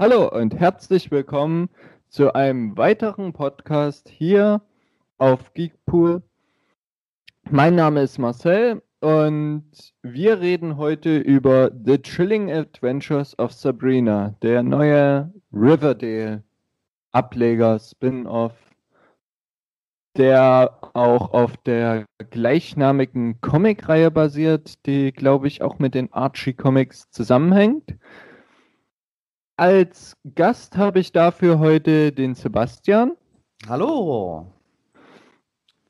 Hallo und herzlich willkommen zu einem weiteren Podcast hier auf Geekpool. Mein Name ist Marcel und wir reden heute über The Chilling Adventures of Sabrina, der neue Riverdale Ableger Spin-off, der auch auf der gleichnamigen Comicreihe basiert, die glaube ich auch mit den Archie Comics zusammenhängt. Als Gast habe ich dafür heute den Sebastian. Hallo.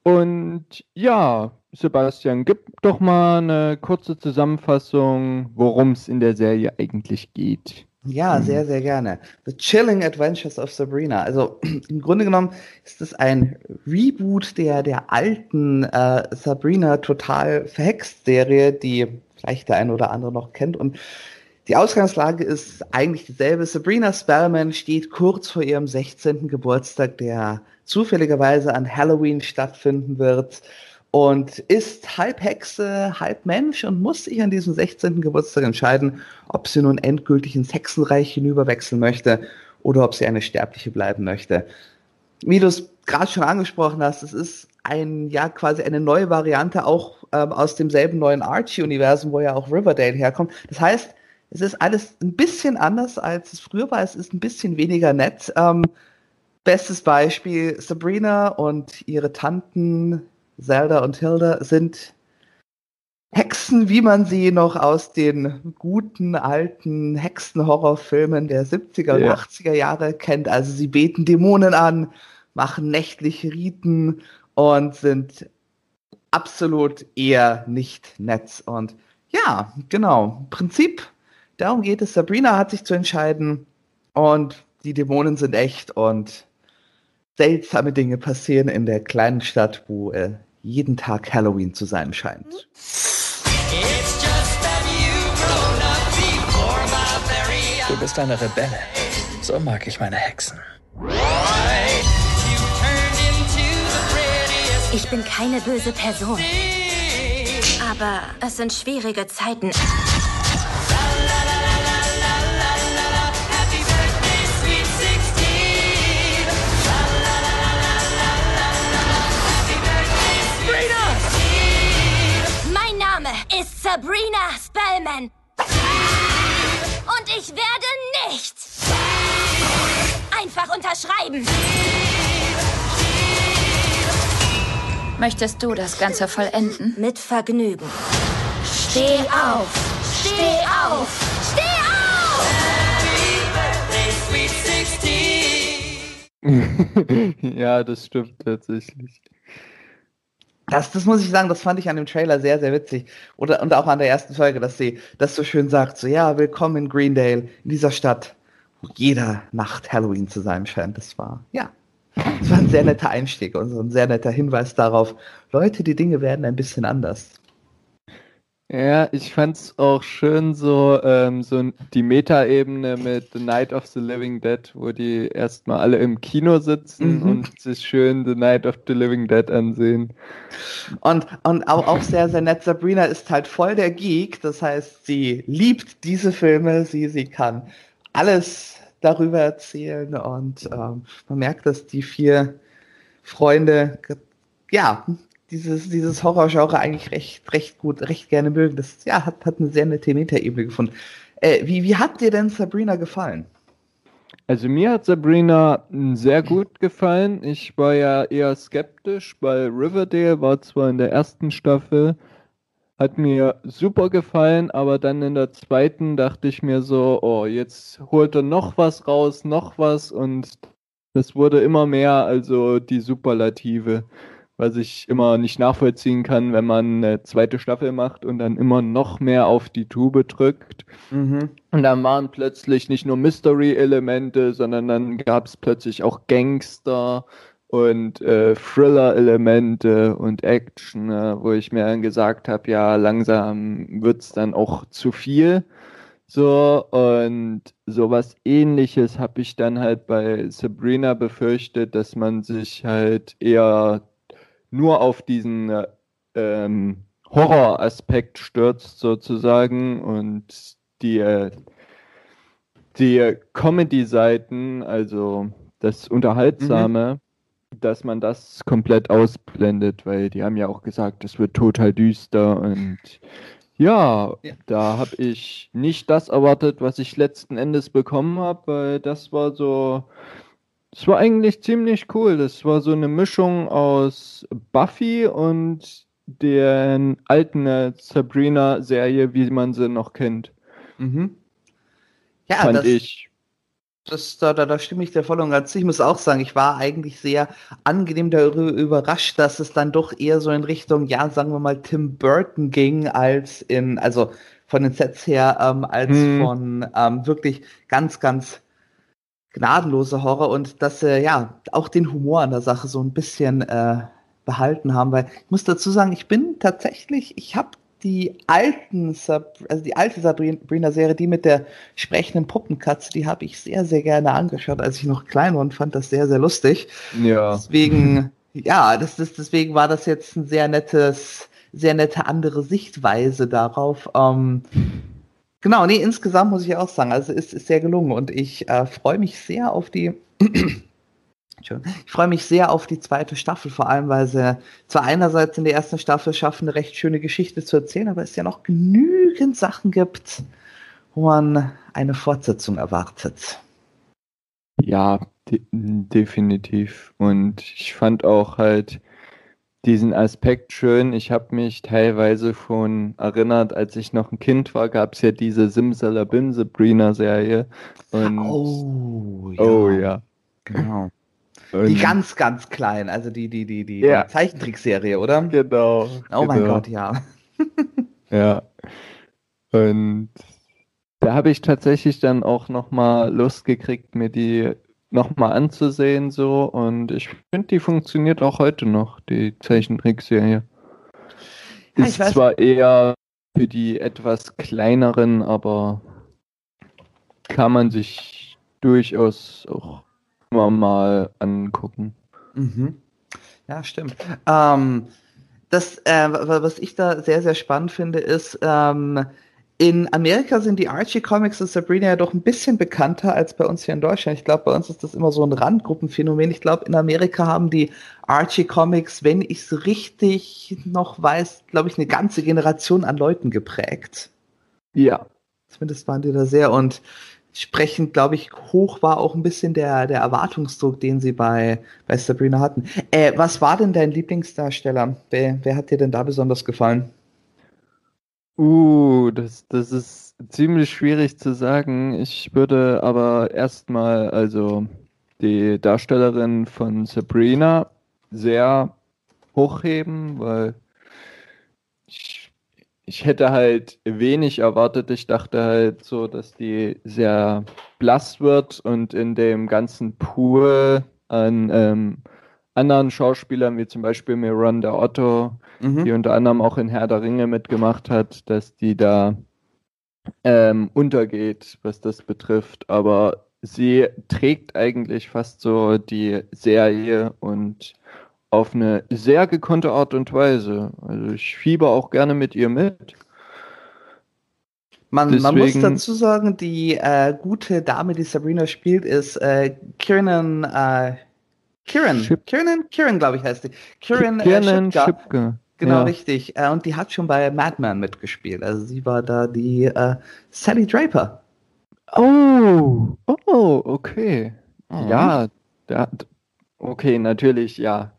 Und ja, Sebastian, gib doch mal eine kurze Zusammenfassung, worum es in der Serie eigentlich geht. Ja, sehr, sehr gerne. The Chilling Adventures of Sabrina. Also im Grunde genommen ist es ein Reboot der, der alten äh, Sabrina total verhext Serie, die vielleicht der eine oder andere noch kennt. Und die Ausgangslage ist eigentlich dieselbe. Sabrina Spellman steht kurz vor ihrem 16. Geburtstag, der zufälligerweise an Halloween stattfinden wird und ist halb Hexe, halb Mensch und muss sich an diesem 16. Geburtstag entscheiden, ob sie nun endgültig ins Hexenreich hinüberwechseln möchte oder ob sie eine Sterbliche bleiben möchte. Wie du es gerade schon angesprochen hast, es ist ein, ja, quasi eine neue Variante auch ähm, aus demselben neuen Archie-Universum, wo ja auch Riverdale herkommt. Das heißt, es ist alles ein bisschen anders, als es früher war. Es ist ein bisschen weniger nett. Ähm, bestes Beispiel, Sabrina und ihre Tanten Zelda und Hilda sind Hexen, wie man sie noch aus den guten alten Hexenhorrorfilmen der 70er und ja. 80er Jahre kennt. Also sie beten Dämonen an, machen nächtliche Riten und sind absolut eher nicht nett. Und ja, genau. Prinzip Darum geht es. Sabrina hat sich zu entscheiden und die Dämonen sind echt und seltsame Dinge passieren in der kleinen Stadt, wo äh, jeden Tag Halloween zu sein scheint. Du bist eine Rebelle. So mag ich meine Hexen. Ich bin keine böse Person. Aber es sind schwierige Zeiten. Ist Sabrina Spellman. Und ich werde nicht einfach unterschreiben. Möchtest du das Ganze vollenden? Mit Vergnügen. Steh auf! Steh auf! Steh auf! ja, das stimmt tatsächlich. Das, das muss ich sagen, das fand ich an dem Trailer sehr, sehr witzig. Oder, und auch an der ersten Folge, dass sie das so schön sagt, so, ja, willkommen in Greendale, in dieser Stadt, wo jeder Nacht Halloween zu sein scheint. Das war, ja, das war ein sehr netter Einstieg und so ein sehr netter Hinweis darauf, Leute, die Dinge werden ein bisschen anders. Ja, ich fand's auch schön so, ähm, so die Meta-Ebene mit The Night of the Living Dead, wo die erstmal alle im Kino sitzen mhm. und sich schön The Night of the Living Dead ansehen. Und, und auch, auch sehr, sehr nett. Sabrina ist halt voll der Geek, das heißt, sie liebt diese Filme, sie, sie kann alles darüber erzählen und ähm, man merkt, dass die vier Freunde ja, dieses, dieses Horrorgenre eigentlich recht, recht gut, recht gerne mögen. Das ja, hat, hat eine sehr nette Metaebene gefunden. Äh, wie, wie hat dir denn Sabrina gefallen? Also mir hat Sabrina sehr gut gefallen. Ich war ja eher skeptisch, weil Riverdale war zwar in der ersten Staffel, hat mir super gefallen, aber dann in der zweiten dachte ich mir so, oh, jetzt holt er noch was raus, noch was und das wurde immer mehr, also die Superlative was ich immer nicht nachvollziehen kann, wenn man eine zweite Staffel macht und dann immer noch mehr auf die Tube drückt. Mhm. Und dann waren plötzlich nicht nur Mystery-Elemente, sondern dann gab es plötzlich auch Gangster und äh, Thriller-Elemente und Action, äh, wo ich mir dann gesagt habe, ja, langsam wird es dann auch zu viel. So, und sowas ähnliches habe ich dann halt bei Sabrina befürchtet, dass man sich halt eher nur auf diesen äh, ähm, Horroraspekt stürzt sozusagen und die, äh, die Comedy-Seiten, also das Unterhaltsame, mhm. dass man das komplett ausblendet, weil die haben ja auch gesagt, es wird total düster und ja, ja. da habe ich nicht das erwartet, was ich letzten Endes bekommen habe, weil das war so, es war eigentlich ziemlich cool. Das war so eine Mischung aus Buffy und der alten Sabrina-Serie, wie man sie noch kennt. Mhm. Ja, fand das, ich. Das, da, da, da stimme ich dir voll und ganz. Ich muss auch sagen, ich war eigentlich sehr angenehm darüber überrascht, dass es dann doch eher so in Richtung, ja, sagen wir mal, Tim Burton ging, als in, also von den Sets her, ähm, als hm. von ähm, wirklich ganz, ganz gnadenloser Horror und dass äh, ja auch den Humor an der Sache so ein bisschen äh, behalten haben, weil ich muss dazu sagen, ich bin tatsächlich, ich habe die alten, Sab also die alte Sabrina-Serie, die mit der sprechenden Puppenkatze, die habe ich sehr, sehr gerne angeschaut, als ich noch klein war und fand das sehr, sehr lustig. Ja. Deswegen, ja, das ist, deswegen war das jetzt ein sehr nettes, sehr nette andere Sichtweise darauf. Ähm, genau, nee, insgesamt muss ich auch sagen, also es ist sehr gelungen und ich äh, freue mich sehr auf die ich freue mich sehr auf die zweite Staffel, vor allem weil sie zwar einerseits in der ersten Staffel schaffen, eine recht schöne Geschichte zu erzählen, aber es ja noch genügend Sachen gibt, wo man eine Fortsetzung erwartet. Ja, de definitiv. Und ich fand auch halt diesen Aspekt schön. Ich habe mich teilweise schon erinnert, als ich noch ein Kind war, gab es ja diese Simsalabim Sabrina Serie. Und oh, ja. Oh ja. Genau. Die ganz, ganz klein, also die, die, die, die, ja. Zeichentrickserie, oder? Genau. Oh genau. mein Gott, ja. ja. Und da habe ich tatsächlich dann auch nochmal Lust gekriegt, mir die nochmal anzusehen, so. Und ich finde, die funktioniert auch heute noch, die Zeichentrickserie. Ja, Ist zwar eher für die etwas kleineren, aber kann man sich durchaus auch wir mal angucken. Mhm. Ja, stimmt. Ähm, das, äh, was ich da sehr, sehr spannend finde, ist, ähm, in Amerika sind die Archie Comics und Sabrina ja doch ein bisschen bekannter als bei uns hier in Deutschland. Ich glaube, bei uns ist das immer so ein Randgruppenphänomen. Ich glaube, in Amerika haben die Archie Comics, wenn ich es richtig noch weiß, glaube ich, eine ganze Generation an Leuten geprägt. Ja. Zumindest waren die da sehr. Und entsprechend, glaube ich, hoch war auch ein bisschen der, der Erwartungsdruck, den sie bei, bei Sabrina hatten. Äh, was war denn dein Lieblingsdarsteller? Wer, wer hat dir denn da besonders gefallen? Uh, das, das ist ziemlich schwierig zu sagen. Ich würde aber erstmal, also die Darstellerin von Sabrina sehr hochheben, weil ich ich hätte halt wenig erwartet. Ich dachte halt so, dass die sehr blass wird und in dem ganzen Pool an ähm, anderen Schauspielern, wie zum Beispiel Miranda Otto, mhm. die unter anderem auch in Herr der Ringe mitgemacht hat, dass die da ähm, untergeht, was das betrifft. Aber sie trägt eigentlich fast so die Serie und auf eine sehr gekonnte Art und Weise. Also ich fieber auch gerne mit ihr mit. Man, man muss dazu sagen, die äh, gute Dame, die Sabrina spielt, ist äh, Kieran, äh, Kieran, Schip Kieran, Kieran, glaube ich, heißt die. Kieran, Kieran äh, Schipke. Genau, ja. richtig. Äh, und die hat schon bei Madman mitgespielt. Also sie war da die äh, Sally Draper. Oh, oh, okay. Mhm. Ja, da, Okay, natürlich, ja.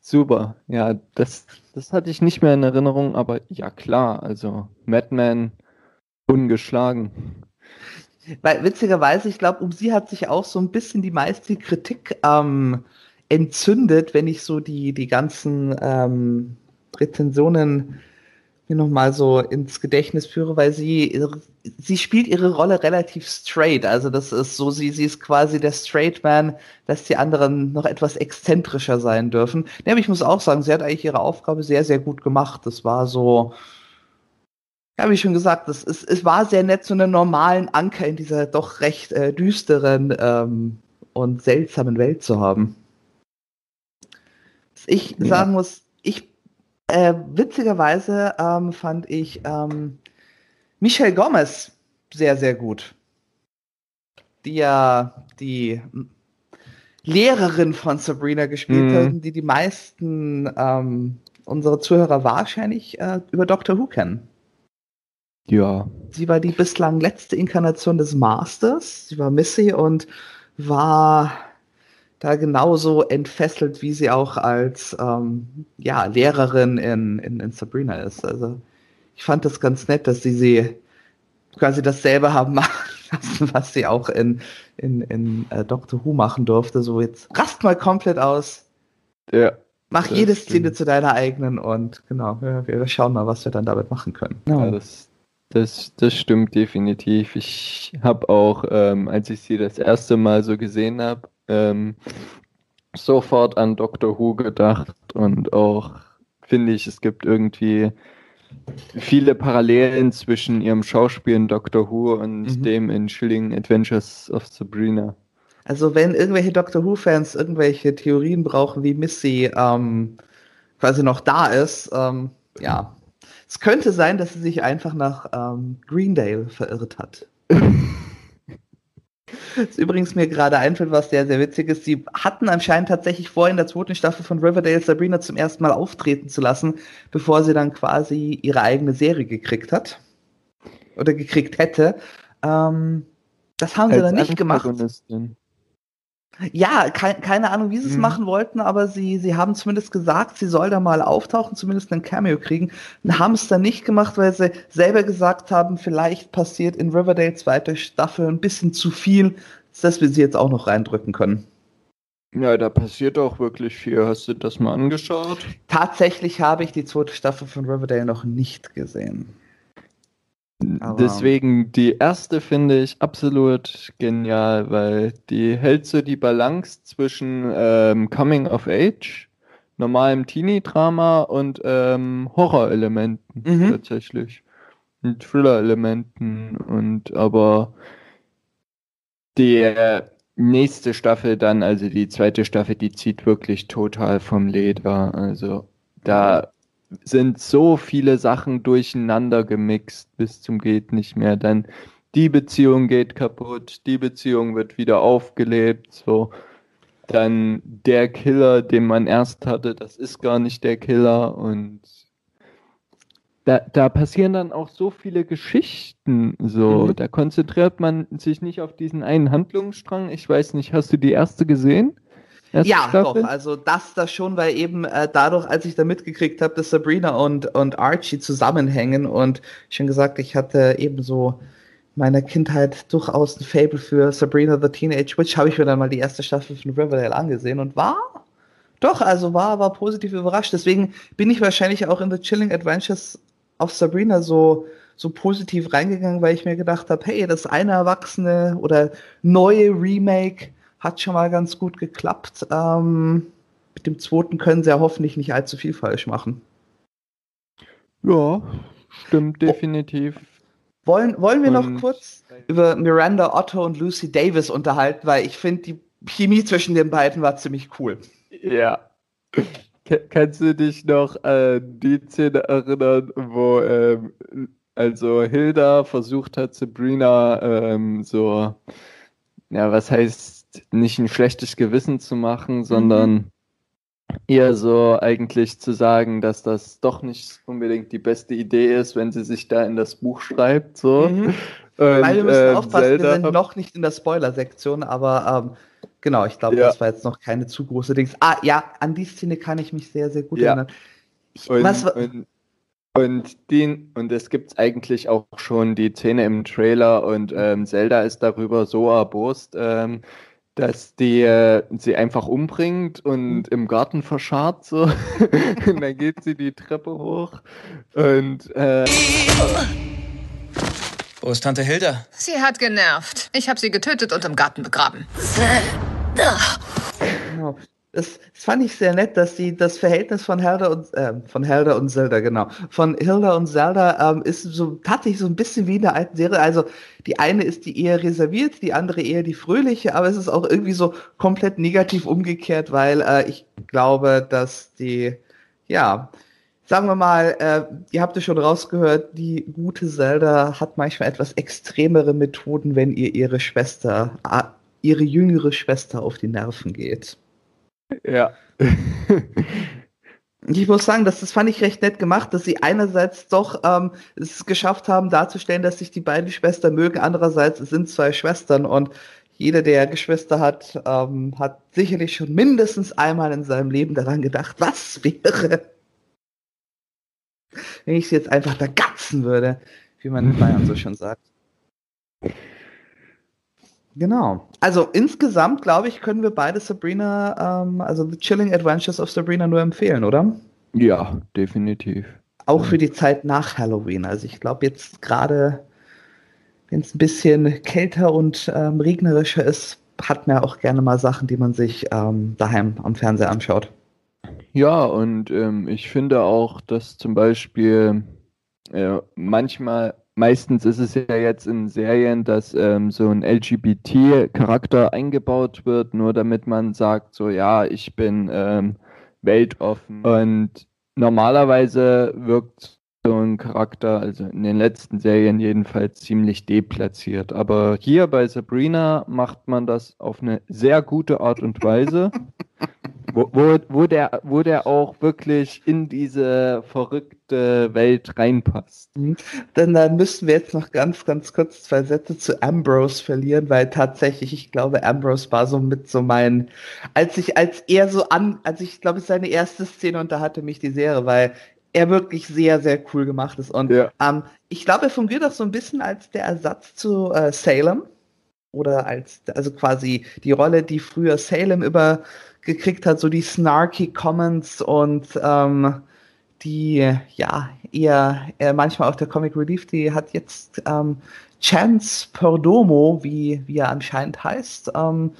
Super. Ja, das, das hatte ich nicht mehr in Erinnerung, aber ja klar, also Madman ungeschlagen. Weil witzigerweise, ich glaube, um sie hat sich auch so ein bisschen die meiste Kritik ähm, entzündet, wenn ich so die, die ganzen ähm, Rezensionen mir nochmal so ins Gedächtnis führe, weil sie, sie spielt ihre Rolle relativ straight. Also das ist so, sie, sie ist quasi der Straight Man, dass die anderen noch etwas exzentrischer sein dürfen. Ja, aber ich muss auch sagen, sie hat eigentlich ihre Aufgabe sehr, sehr gut gemacht. Das war so, ja, wie schon gesagt, das ist, es war sehr nett, so einen normalen Anker in dieser doch recht äh, düsteren ähm, und seltsamen Welt zu haben. Was ich ja. sagen muss, äh, witzigerweise ähm, fand ich ähm, Michelle Gomez sehr, sehr gut. die ja die Lehrerin von Sabrina gespielt Mhm. hat, die die meisten ähm, unserer Zuhörer wahrscheinlich äh, über Doctor Who kennen. Ja. Sie war die bislang letzte Inkarnation des Masters. Sie war Missy und war da genauso entfesselt, wie sie auch als ähm, ja, Lehrerin in, in, in Sabrina ist. Also ich fand das ganz nett, dass sie sie quasi dasselbe haben machen lassen, was sie auch in, in, in äh, Doctor Who machen durfte. So jetzt rast mal komplett aus, Ja. mach jede stimmt. Szene zu deiner eigenen und genau, ja, wir schauen mal, was wir dann damit machen können. Ja, das, das, das stimmt definitiv. Ich habe auch, ähm, als ich sie das erste Mal so gesehen habe, ähm, sofort an Doctor Who gedacht und auch finde ich, es gibt irgendwie viele Parallelen zwischen ihrem Schauspiel in Doctor Who und Mhm. dem in Chilling Adventures of Sabrina. Also wenn irgendwelche Doctor Who-Fans irgendwelche Theorien brauchen, wie Missy ähm, quasi noch da ist, ähm, ja. Es könnte sein, dass sie sich einfach nach ähm, Greendale verirrt hat. Das übrigens mir gerade einfällt, was sehr, sehr witzig ist. Sie hatten anscheinend tatsächlich vor, in der zweiten Staffel von Riverdale Sabrina zum ersten Mal auftreten zu lassen, bevor sie dann quasi ihre eigene Serie gekriegt hat. Oder gekriegt hätte. Ähm, das haben sie dann nicht gemacht. Ja, kei- keine Ahnung, wie sie es Mhm. machen wollten, aber sie, sie haben zumindest gesagt, sie soll da mal auftauchen, zumindest ein Cameo kriegen, haben es dann nicht gemacht, weil sie selber gesagt haben, vielleicht passiert in Riverdale zweite Staffel ein bisschen zu viel, dass wir sie jetzt auch noch reindrücken können. Ja, da passiert auch wirklich viel. Hast du das mal angeschaut? Tatsächlich habe ich die zweite Staffel von Riverdale noch nicht gesehen. Aber- Deswegen die erste finde ich absolut genial, weil die hält so die Balance zwischen ähm, Coming of Age, normalem Teenie-Drama und ähm, Horrorelementen Mhm. tatsächlich. Und Thriller-Elementen und aber die nächste Staffel dann, also die zweite Staffel, die zieht wirklich total vom Leder. Also da sind so viele Sachen durcheinander gemixt bis zum geht nicht mehr. Dann die Beziehung geht kaputt, die Beziehung wird wieder aufgelebt, so. Dann der Killer, den man erst hatte, das ist gar nicht der Killer und da, da passieren dann auch so viele Geschichten, so. Mhm. Da konzentriert man sich nicht auf diesen einen Handlungsstrang. Ich weiß nicht, hast du die erste gesehen? Ja, Staffel? doch, also das das schon, weil eben äh, dadurch, als ich da mitgekriegt habe, dass Sabrina und, und Archie zusammenhängen und schon gesagt, ich hatte ebenso meiner Kindheit durchaus ein Fable für Sabrina the Teenage Witch, habe ich mir dann mal die erste Staffel von Riverdale angesehen und war doch, also war, war positiv überrascht. Deswegen bin ich wahrscheinlich auch in The Chilling Adventures auf Sabrina so, so positiv reingegangen, weil ich mir gedacht habe, hey, das eine Erwachsene oder neue Remake hat schon mal ganz gut geklappt. Ähm, mit dem zweiten können sie ja hoffentlich nicht allzu viel falsch machen. Ja, stimmt definitiv. Wollen, wollen wir noch Und- kurz über Miranda Otto und Lucy Davis unterhalten, weil ich finde, die Chemie zwischen den beiden war ziemlich cool. Ja. Kannst du dich noch an die Szene erinnern, wo ähm, also Hilda versucht hat, Sabrina ähm, so, ja, was heißt, nicht ein schlechtes Gewissen zu machen, sondern ihr so eigentlich zu sagen, dass das doch nicht unbedingt die beste Idee ist, wenn sie sich da in das Buch schreibt, so. Mhm. Und, Weil wir müssen ähm, aufpassen, wir Zelda- sind noch nicht in der Spoiler-Sektion, aber ähm, genau, ich glaube, Ja. das war jetzt noch keine zu große Dings. Ah, ja, an die Szene kann ich mich sehr, sehr gut Ja. erinnern. Ich, Und, was, wa- und, und, den, und es gibt eigentlich auch schon die Szene im Trailer und ähm, Zelda ist darüber so erbost, ähm, dass die äh, sie einfach umbringt Mhm. und im Garten verscharrt so. und dann geht sie die Treppe hoch und äh, Wo ist Tante Hilda? Sie hat genervt. Ich habe sie getötet und im Garten begraben. Das, das fand ich sehr nett, dass die das Verhältnis von Hilda und äh, von Hilda und Zelda, genau, von Hilda und Zelda ähm, ist so tatsächlich so ein bisschen wie in der alten Serie. Also die eine ist die eher reserviert, die andere eher die fröhliche, aber es ist auch irgendwie so komplett negativ umgekehrt, weil äh, ich glaube, dass die ja sagen wir mal, äh, ihr habt es schon rausgehört, die gute Zelda hat manchmal etwas extremere Methoden, wenn ihr ihre Schwester, ihre jüngere Schwester auf die Nerven geht. Ja. Ich muss sagen, das, das fand ich recht nett gemacht, dass sie einerseits doch ähm, es geschafft haben, darzustellen, dass sich die beiden Schwestern mögen, andererseits sind zwei Schwestern und jeder, der Geschwister hat, ähm, hat sicherlich schon mindestens einmal in seinem Leben daran gedacht, was wäre, wenn ich sie jetzt einfach da gatzen würde, wie man in Bayern so schon sagt. Genau. Also insgesamt, glaube ich, können wir beide Sabrina, ähm, also The Chilling Adventures of Sabrina nur empfehlen, oder? Ja, definitiv. Auch für die Zeit nach Halloween. Also ich glaube jetzt gerade, wenn es ein bisschen kälter und ähm, regnerischer ist, hat man auch gerne mal Sachen, die man sich ähm, daheim am Fernseher anschaut. Ja, und ähm, ich finde auch, dass zum Beispiel äh, manchmal meistens ist es ja jetzt in Serien, dass ähm, so ein LGBT-Charakter eingebaut wird, nur damit man sagt, so ja, ich bin ähm, weltoffen. Und normalerweise wirkt ein Charakter, also in den letzten Serien jedenfalls, ziemlich deplatziert. Aber hier bei Sabrina macht man das auf eine sehr gute Art und Weise. wo, wo, wo, der, wo der auch wirklich in diese verrückte Welt reinpasst. Mhm. Dann, dann müssten wir jetzt noch ganz, ganz kurz zwei Sätze zu Ambrose verlieren, weil tatsächlich, ich glaube, Ambrose war so mit so mein, als ich, als er so an, als ich glaube, es seine erste Szene und da hatte mich die Serie, weil er wirklich sehr, sehr cool gemacht ist. Und ja. ähm, ich glaube, er fungiert auch so ein bisschen als der Ersatz zu äh, Salem. Oder als, also quasi die Rolle, die früher Salem über gekriegt hat, so die snarky Comments und ähm, die, ja, eher, eher manchmal auch der Comic Relief, die hat jetzt ähm, Chance Perdomo, wie, wie er anscheinend heißt, ähm,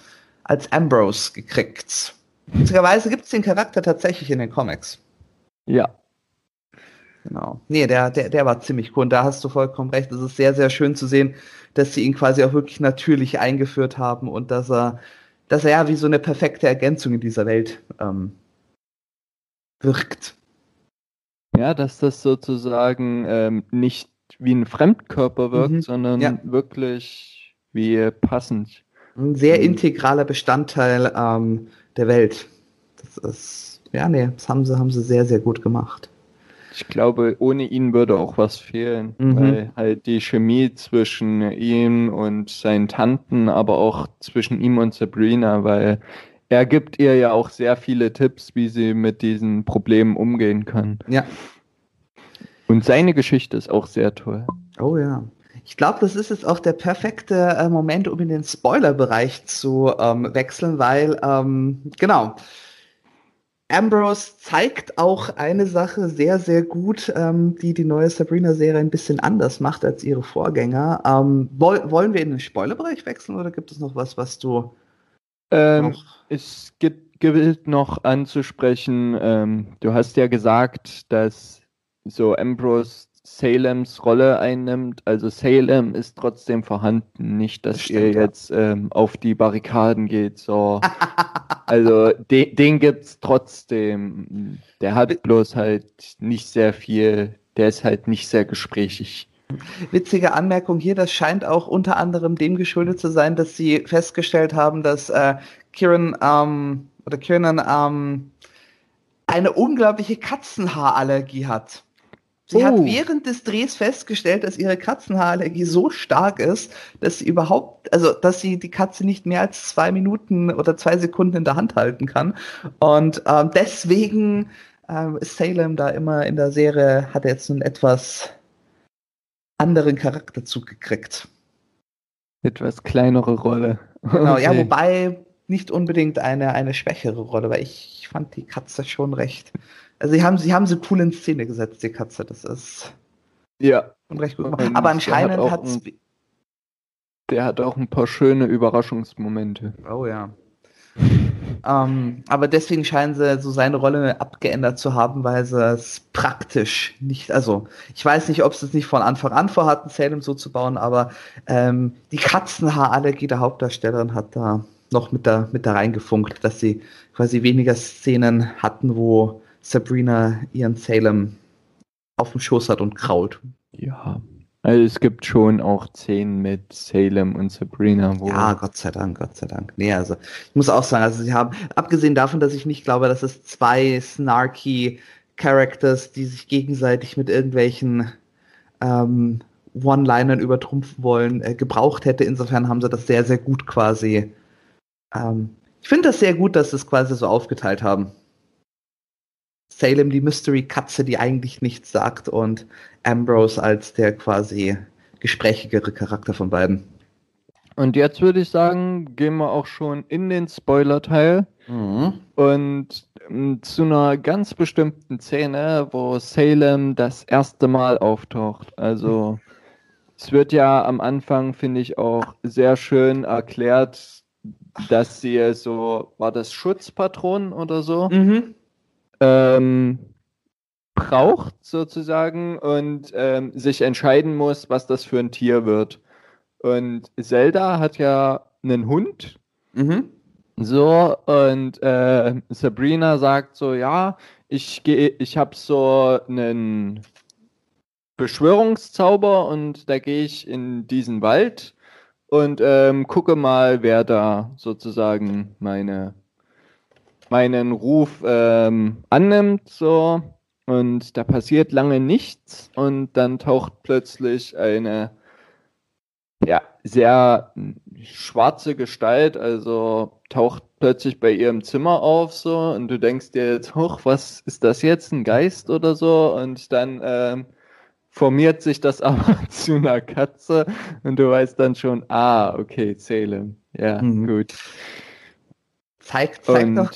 als Ambrose gekriegt. Witzigerweise gibt es den Charakter tatsächlich in den Comics. Ja. Genau. Nee, der, der, der war ziemlich cool. Und da hast du vollkommen recht. Es ist sehr, sehr schön zu sehen, dass sie ihn quasi auch wirklich natürlich eingeführt haben und dass er dass er ja wie so eine perfekte Ergänzung in dieser Welt ähm, wirkt. Ja, dass das sozusagen ähm, nicht wie ein Fremdkörper wirkt, mhm. sondern ja. wirklich wie passend. Ein sehr mhm. integraler Bestandteil ähm, der Welt. Das ist, ja, nee, das haben sie, haben sie sehr, sehr gut gemacht. Ich glaube, ohne ihn würde auch was fehlen, mhm. weil halt die Chemie zwischen ihm und seinen Tanten, aber auch zwischen ihm und Sabrina, weil er gibt ihr ja auch sehr viele Tipps, wie sie mit diesen Problemen umgehen kann. Ja. Und seine Geschichte ist auch sehr toll. Oh ja. Ich glaube, das ist jetzt auch der perfekte äh, Moment, um in den Spoiler-Bereich zu ähm, wechseln, weil, ähm, genau, Ambrose zeigt auch eine Sache sehr, sehr gut, ähm, die die neue Sabrina-Serie ein bisschen anders macht als ihre Vorgänger. Ähm, woll, wollen wir in den Spoilerbereich wechseln oder gibt es noch was, was du. Ähm, es gibt, gilt noch anzusprechen, ähm, du hast ja gesagt, dass so Ambrose Salems Rolle einnimmt. Also Salem ist trotzdem vorhanden, nicht, dass das stimmt, ihr jetzt ähm, auf die Barrikaden geht. So. also de den gibt's trotzdem. Der hat bloß halt nicht sehr viel, der ist halt nicht sehr gesprächig. Witzige Anmerkung hier, das scheint auch unter anderem dem geschuldet zu sein, dass sie festgestellt haben, dass äh, Kieran ähm, oder Kieran ähm, eine unglaubliche Katzenhaarallergie hat. Sie oh. hat während des Drehs festgestellt, dass ihre Katzenhaarallergie so stark ist, dass sie überhaupt, also dass sie die Katze nicht mehr als zwei Minuten oder zwei Sekunden in der Hand halten kann. Und ähm, deswegen ähm, ist Salem da immer in der Serie, hat er jetzt einen etwas anderen Charakterzug gekriegt. Etwas kleinere Rolle. Genau, okay. ja, wobei nicht unbedingt eine, eine schwächere Rolle, weil ich fand die Katze schon recht also sie haben, sie haben sie cool in Szene gesetzt, die Katze. Das ist ja recht gut gemacht. Aber anscheinend hat es. Der hat auch ein paar schöne Überraschungsmomente. Oh ja. ähm, aber deswegen scheinen sie so seine Rolle abgeändert zu haben, weil sie es praktisch nicht, also ich weiß nicht, ob sie es nicht von Anfang an vorhatten, Salem so zu bauen, aber ähm, die Katzenhaarallergie der Hauptdarstellerin hat da noch mit da, mit da reingefunkt, dass sie quasi weniger Szenen hatten, wo Sabrina ihren Salem auf dem Schoß hat und krault. Ja. Also es gibt schon auch Szenen mit Salem und Sabrina, wo. Ja, Gott sei Dank, Gott sei Dank. Nee, also ich muss auch sagen, also sie haben, abgesehen davon, dass ich nicht glaube, dass es zwei snarky Characters, die sich gegenseitig mit irgendwelchen ähm, One-Linern übertrumpfen wollen, äh, gebraucht hätte. Insofern haben sie das sehr, sehr gut quasi. Ähm, ich finde das sehr gut, dass sie es quasi so aufgeteilt haben. Salem die Mystery-Katze, die eigentlich nichts sagt, und Ambrose als der quasi gesprächigere Charakter von beiden. Und jetzt würde ich sagen, gehen wir auch schon in den Spoiler-Teil. Mhm. Und ähm, zu einer ganz bestimmten Szene, wo Salem das erste Mal auftaucht. Also es wird ja am Anfang, finde ich, auch sehr schön erklärt, dass sie so, war das Schutzpatron oder so, mhm. Ähm, braucht sozusagen und ähm, sich entscheiden muss, was das für ein Tier wird. Und Zelda hat ja einen Hund. Mhm. So, und äh, Sabrina sagt so, ja, ich gehe, ich habe so einen Beschwörungszauber und da gehe ich in diesen Wald und ähm, gucke mal, wer da sozusagen meine meinen Ruf ähm, annimmt so und da passiert lange nichts und dann taucht plötzlich eine ja sehr schwarze Gestalt, also taucht plötzlich bei ihr im Zimmer auf so und du denkst dir jetzt, hoch, was ist das jetzt, ein Geist oder so und dann ähm, formiert sich das aber zu einer Katze und du weißt dann schon, ah, okay, Salem. Ja, mhm. gut. Zeigt, zeigt und, doch.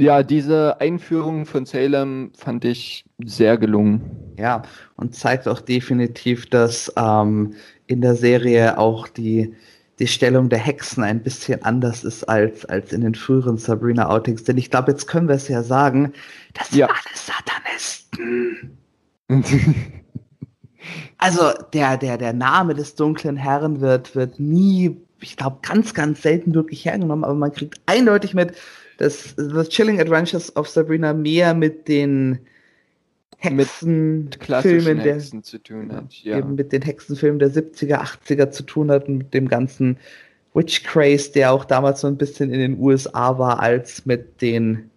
Ja, diese Einführung von Salem fand ich sehr gelungen. Ja, und zeigt auch definitiv, dass ähm, in der Serie auch die, die Stellung der Hexen ein bisschen anders ist als, als in den früheren Sabrina-Outings. Denn ich glaube, jetzt können wir es ja sagen, das sind ja. alle Satanisten. also der, der, der Name des dunklen Herrn wird, wird nie, ich glaube, ganz, ganz selten wirklich hergenommen, aber man kriegt eindeutig mit, dass The Chilling Adventures of Sabrina mehr mit den Hexenfilmen der Hexen zu tun hat, ja. eben mit den Hexenfilmen der 70er, 80er zu tun hat und mit dem ganzen Witch Craze, der auch damals so ein bisschen in den USA war, als mit den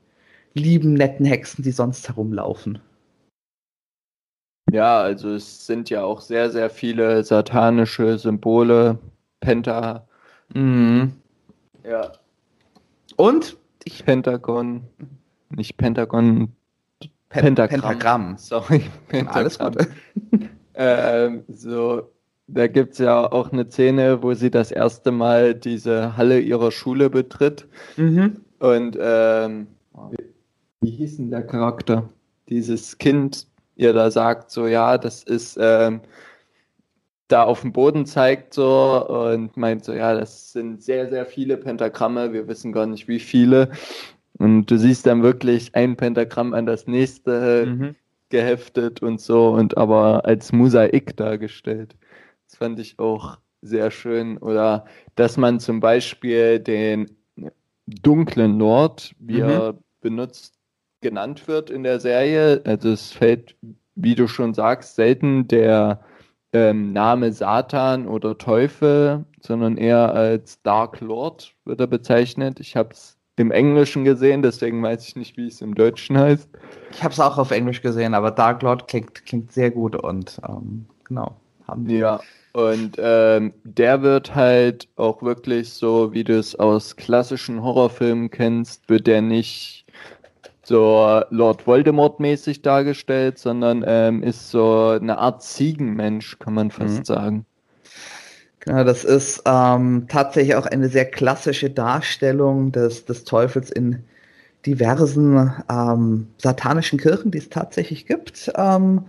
lieben, netten Hexen, die sonst herumlaufen. Ja, also es sind ja auch sehr, sehr viele satanische Symbole, Penta. Mhm. Ja. Und ich Pentagon, nicht Pentagon, Pen Pentagramm. Pentagramm. Sorry, Pentagramm. Alles gut. ähm, so, da gibt es ja auch eine Szene, wo sie das erste Mal diese Halle ihrer Schule betritt. Mhm. Und ähm, wie hieß denn der Charakter? Dieses Kind, ihr da sagt, so ja, das ist ähm, da auf dem Boden zeigt so und meint so, ja, das sind sehr, sehr viele Pentagramme, wir wissen gar nicht wie viele. Und du siehst dann wirklich ein Pentagramm an das nächste mhm. geheftet und so und aber als Mosaik dargestellt. Das fand ich auch sehr schön. Oder dass man zum Beispiel den dunklen Lord, wie mhm. er benutzt, genannt wird in der Serie. Also es fällt, wie du schon sagst, selten der ähm, Name Satan oder Teufel, sondern eher als Dark Lord wird er bezeichnet. Ich habe es im Englischen gesehen, deswegen weiß ich nicht, wie es im Deutschen heißt. Ich habe es auch auf Englisch gesehen, aber Dark Lord klingt, klingt sehr gut und ähm, genau. Haben ja, und ähm, der wird halt auch wirklich so, wie du es aus klassischen Horrorfilmen kennst, wird der nicht so Lord Voldemort-mäßig dargestellt, sondern ähm, ist so eine Art Ziegenmensch, kann man fast mhm. sagen. Genau, das ist ähm, tatsächlich auch eine sehr klassische Darstellung des, des Teufels in diversen ähm, satanischen Kirchen, die es tatsächlich gibt. Ähm,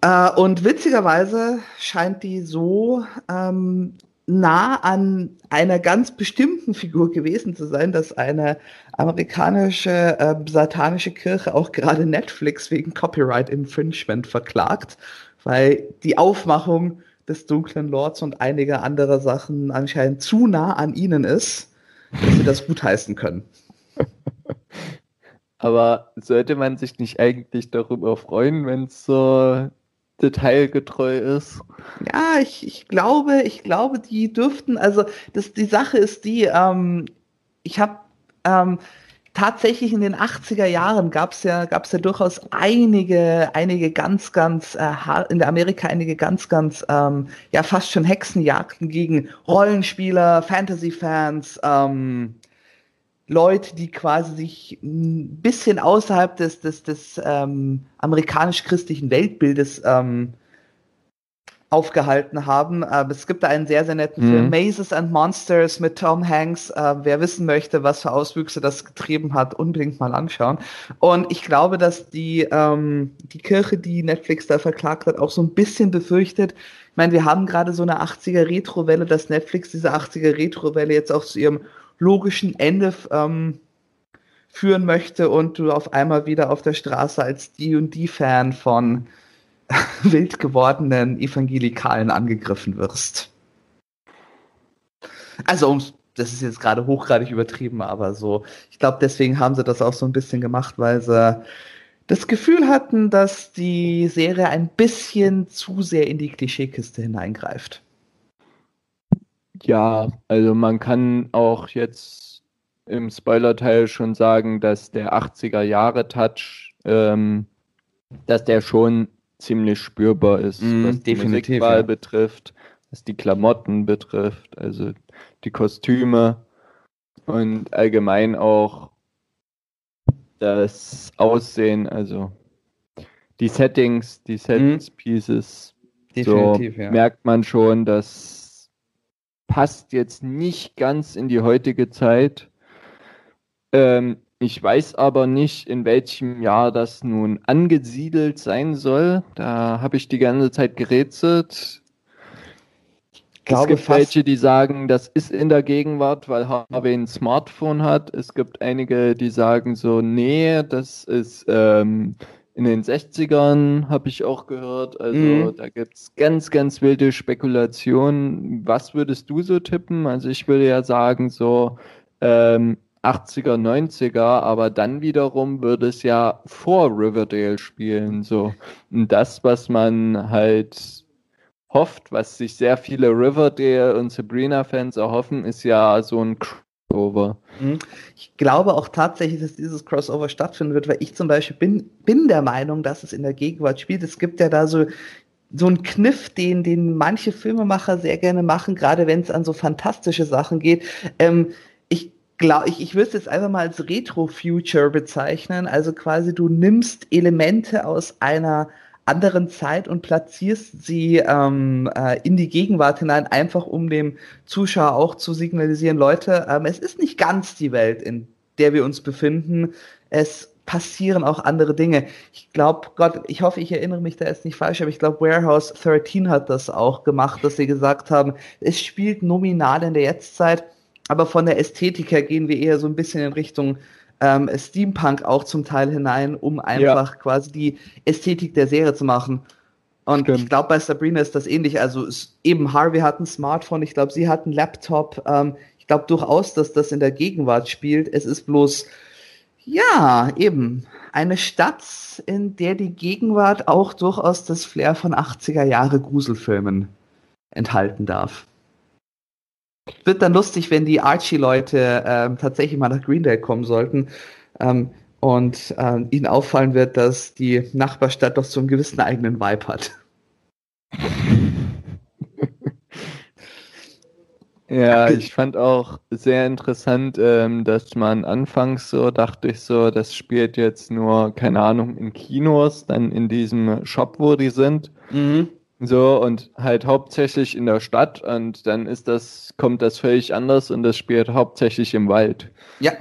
äh, und witzigerweise scheint die so ähm, nah an einer ganz bestimmten Figur gewesen zu sein, dass eine amerikanische äh, satanische Kirche auch gerade Netflix wegen Copyright Infringement verklagt, weil die Aufmachung des dunklen Lords und einiger anderer Sachen anscheinend zu nah an ihnen ist, dass sie das gutheißen können. Aber sollte man sich nicht eigentlich darüber freuen, wenn es so detailgetreu ist? Ja, ich, ich glaube, ich glaube, die dürften, also das, die Sache ist die, ähm, ich habe ähm, tatsächlich in den 80er Jahren gab es ja, gab's ja durchaus einige, einige ganz, ganz, äh, in der Amerika einige ganz, ganz, ähm, ja, fast schon Hexenjagden gegen Rollenspieler, Fantasy-Fans, ähm, Leute, die quasi sich ein bisschen außerhalb des, des, des ähm, amerikanisch-christlichen Weltbildes ähm, aufgehalten haben. Äh, es gibt da einen sehr, sehr netten mhm. Film, Mazes and Monsters mit Tom Hanks. Äh, wer wissen möchte, was für Auswüchse das getrieben hat, unbedingt mal anschauen. Und ich glaube, dass die, ähm, die Kirche, die Netflix da verklagt hat, auch so ein bisschen befürchtet. Ich meine, wir haben gerade so eine 80er Retro-Welle, dass Netflix diese 80er Retro-Welle jetzt auch zu ihrem logischen Ende ähm, führen möchte und du auf einmal wieder auf der Straße als die und die Fan von wild gewordenen Evangelikalen angegriffen wirst. Also, das ist jetzt gerade hochgradig übertrieben, aber so, ich glaube, deswegen haben sie das auch so ein bisschen gemacht, weil sie das Gefühl hatten, dass die Serie ein bisschen zu sehr in die Klischeekiste hineingreift. Ja, also man kann auch jetzt im Spoiler-Teil schon sagen, dass der 80er Jahre Touch, ähm, dass der schon ziemlich spürbar ist, mm, was die Musikwahl ja. betrifft, was die Klamotten betrifft, also die Kostüme und allgemein auch das Aussehen, also die Settings, die Set Pieces, mm. so ja. merkt man schon, dass passt jetzt nicht ganz in die heutige Zeit. Ähm, ich weiß aber nicht, in welchem Jahr das nun angesiedelt sein soll. Da habe ich die ganze Zeit gerätselt. es gibt welche, die sagen, das ist in der Gegenwart, weil Harvey ein Smartphone hat. Es gibt einige, die sagen so, nee, das ist ähm, in den 60ern, habe ich auch gehört. Also mhm. da gibt es ganz, ganz wilde Spekulationen. Was würdest du so tippen? Also ich würde ja sagen, so ähm, 80er, 90er, aber dann wiederum würde es ja vor Riverdale spielen, so. Und das, was man halt hofft, was sich sehr viele Riverdale und Sabrina-Fans erhoffen, ist ja so ein Crossover. Mhm. Ich glaube auch tatsächlich, dass dieses Crossover stattfinden wird, weil ich zum Beispiel bin, bin der Meinung, dass es in der Gegenwart spielt. Es gibt ja da so so ein Kniff, den, den manche Filmemacher sehr gerne machen, gerade wenn es an so fantastische Sachen geht. Ähm, ich glaub, ich, ich würde es jetzt einfach mal als Retro-Future bezeichnen. Also quasi du nimmst Elemente aus einer anderen Zeit und platzierst sie ähm, äh, in die Gegenwart hinein, einfach um dem Zuschauer auch zu signalisieren, Leute, ähm, es ist nicht ganz die Welt, in der wir uns befinden. Es passieren auch andere Dinge. Ich glaube, Gott, ich hoffe, ich erinnere mich da jetzt nicht falsch, aber ich glaube, Warehouse 13 hat das auch gemacht, dass sie gesagt haben, es spielt nominal in der Jetztzeit aber von der Ästhetik her gehen wir eher so ein bisschen in Richtung ähm, Steampunk auch zum Teil hinein, um einfach ja. quasi die Ästhetik der Serie zu machen. Und Stimmt. ich glaube, bei Sabrina ist das ähnlich. Also eben Harvey hat ein Smartphone, ich glaube, sie hat einen Laptop. Ähm, ich glaube durchaus, dass das in der Gegenwart spielt. Es ist bloß, ja, eben eine Stadt, in der die Gegenwart auch durchaus das Flair von 80er Jahre Gruselfilmen enthalten darf. Wird dann lustig, wenn die Archie-Leute ähm, tatsächlich mal nach Greendale kommen sollten ähm, und ähm, ihnen auffallen wird, dass die Nachbarstadt doch so einen gewissen eigenen Vibe hat. Ja, ich fand auch sehr interessant, ähm, dass man anfangs so dachte ich so, das spielt jetzt nur, keine Ahnung, in Kinos, dann in diesem Shop, wo die sind. Mhm. So, und halt hauptsächlich in der Stadt und dann ist das, kommt das völlig anders und das spielt hauptsächlich im Wald. Ja.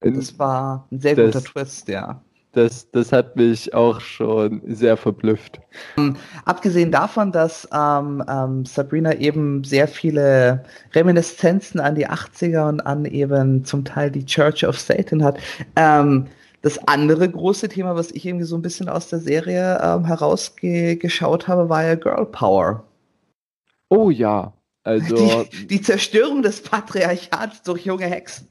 Das war ein sehr das, guter Twist, ja. Das, das hat mich auch schon sehr verblüfft. Ähm, abgesehen davon, dass ähm, ähm, Sabrina eben sehr viele Reminiszenzen an die 80er und an eben zum Teil die Church of Satan hat, ähm, das andere große Thema, was ich irgendwie so ein bisschen aus der Serie ähm, herausgeschaut habe, war ja Girl Power. Oh ja, also. Die, die Zerstörung des Patriarchats durch junge Hexen.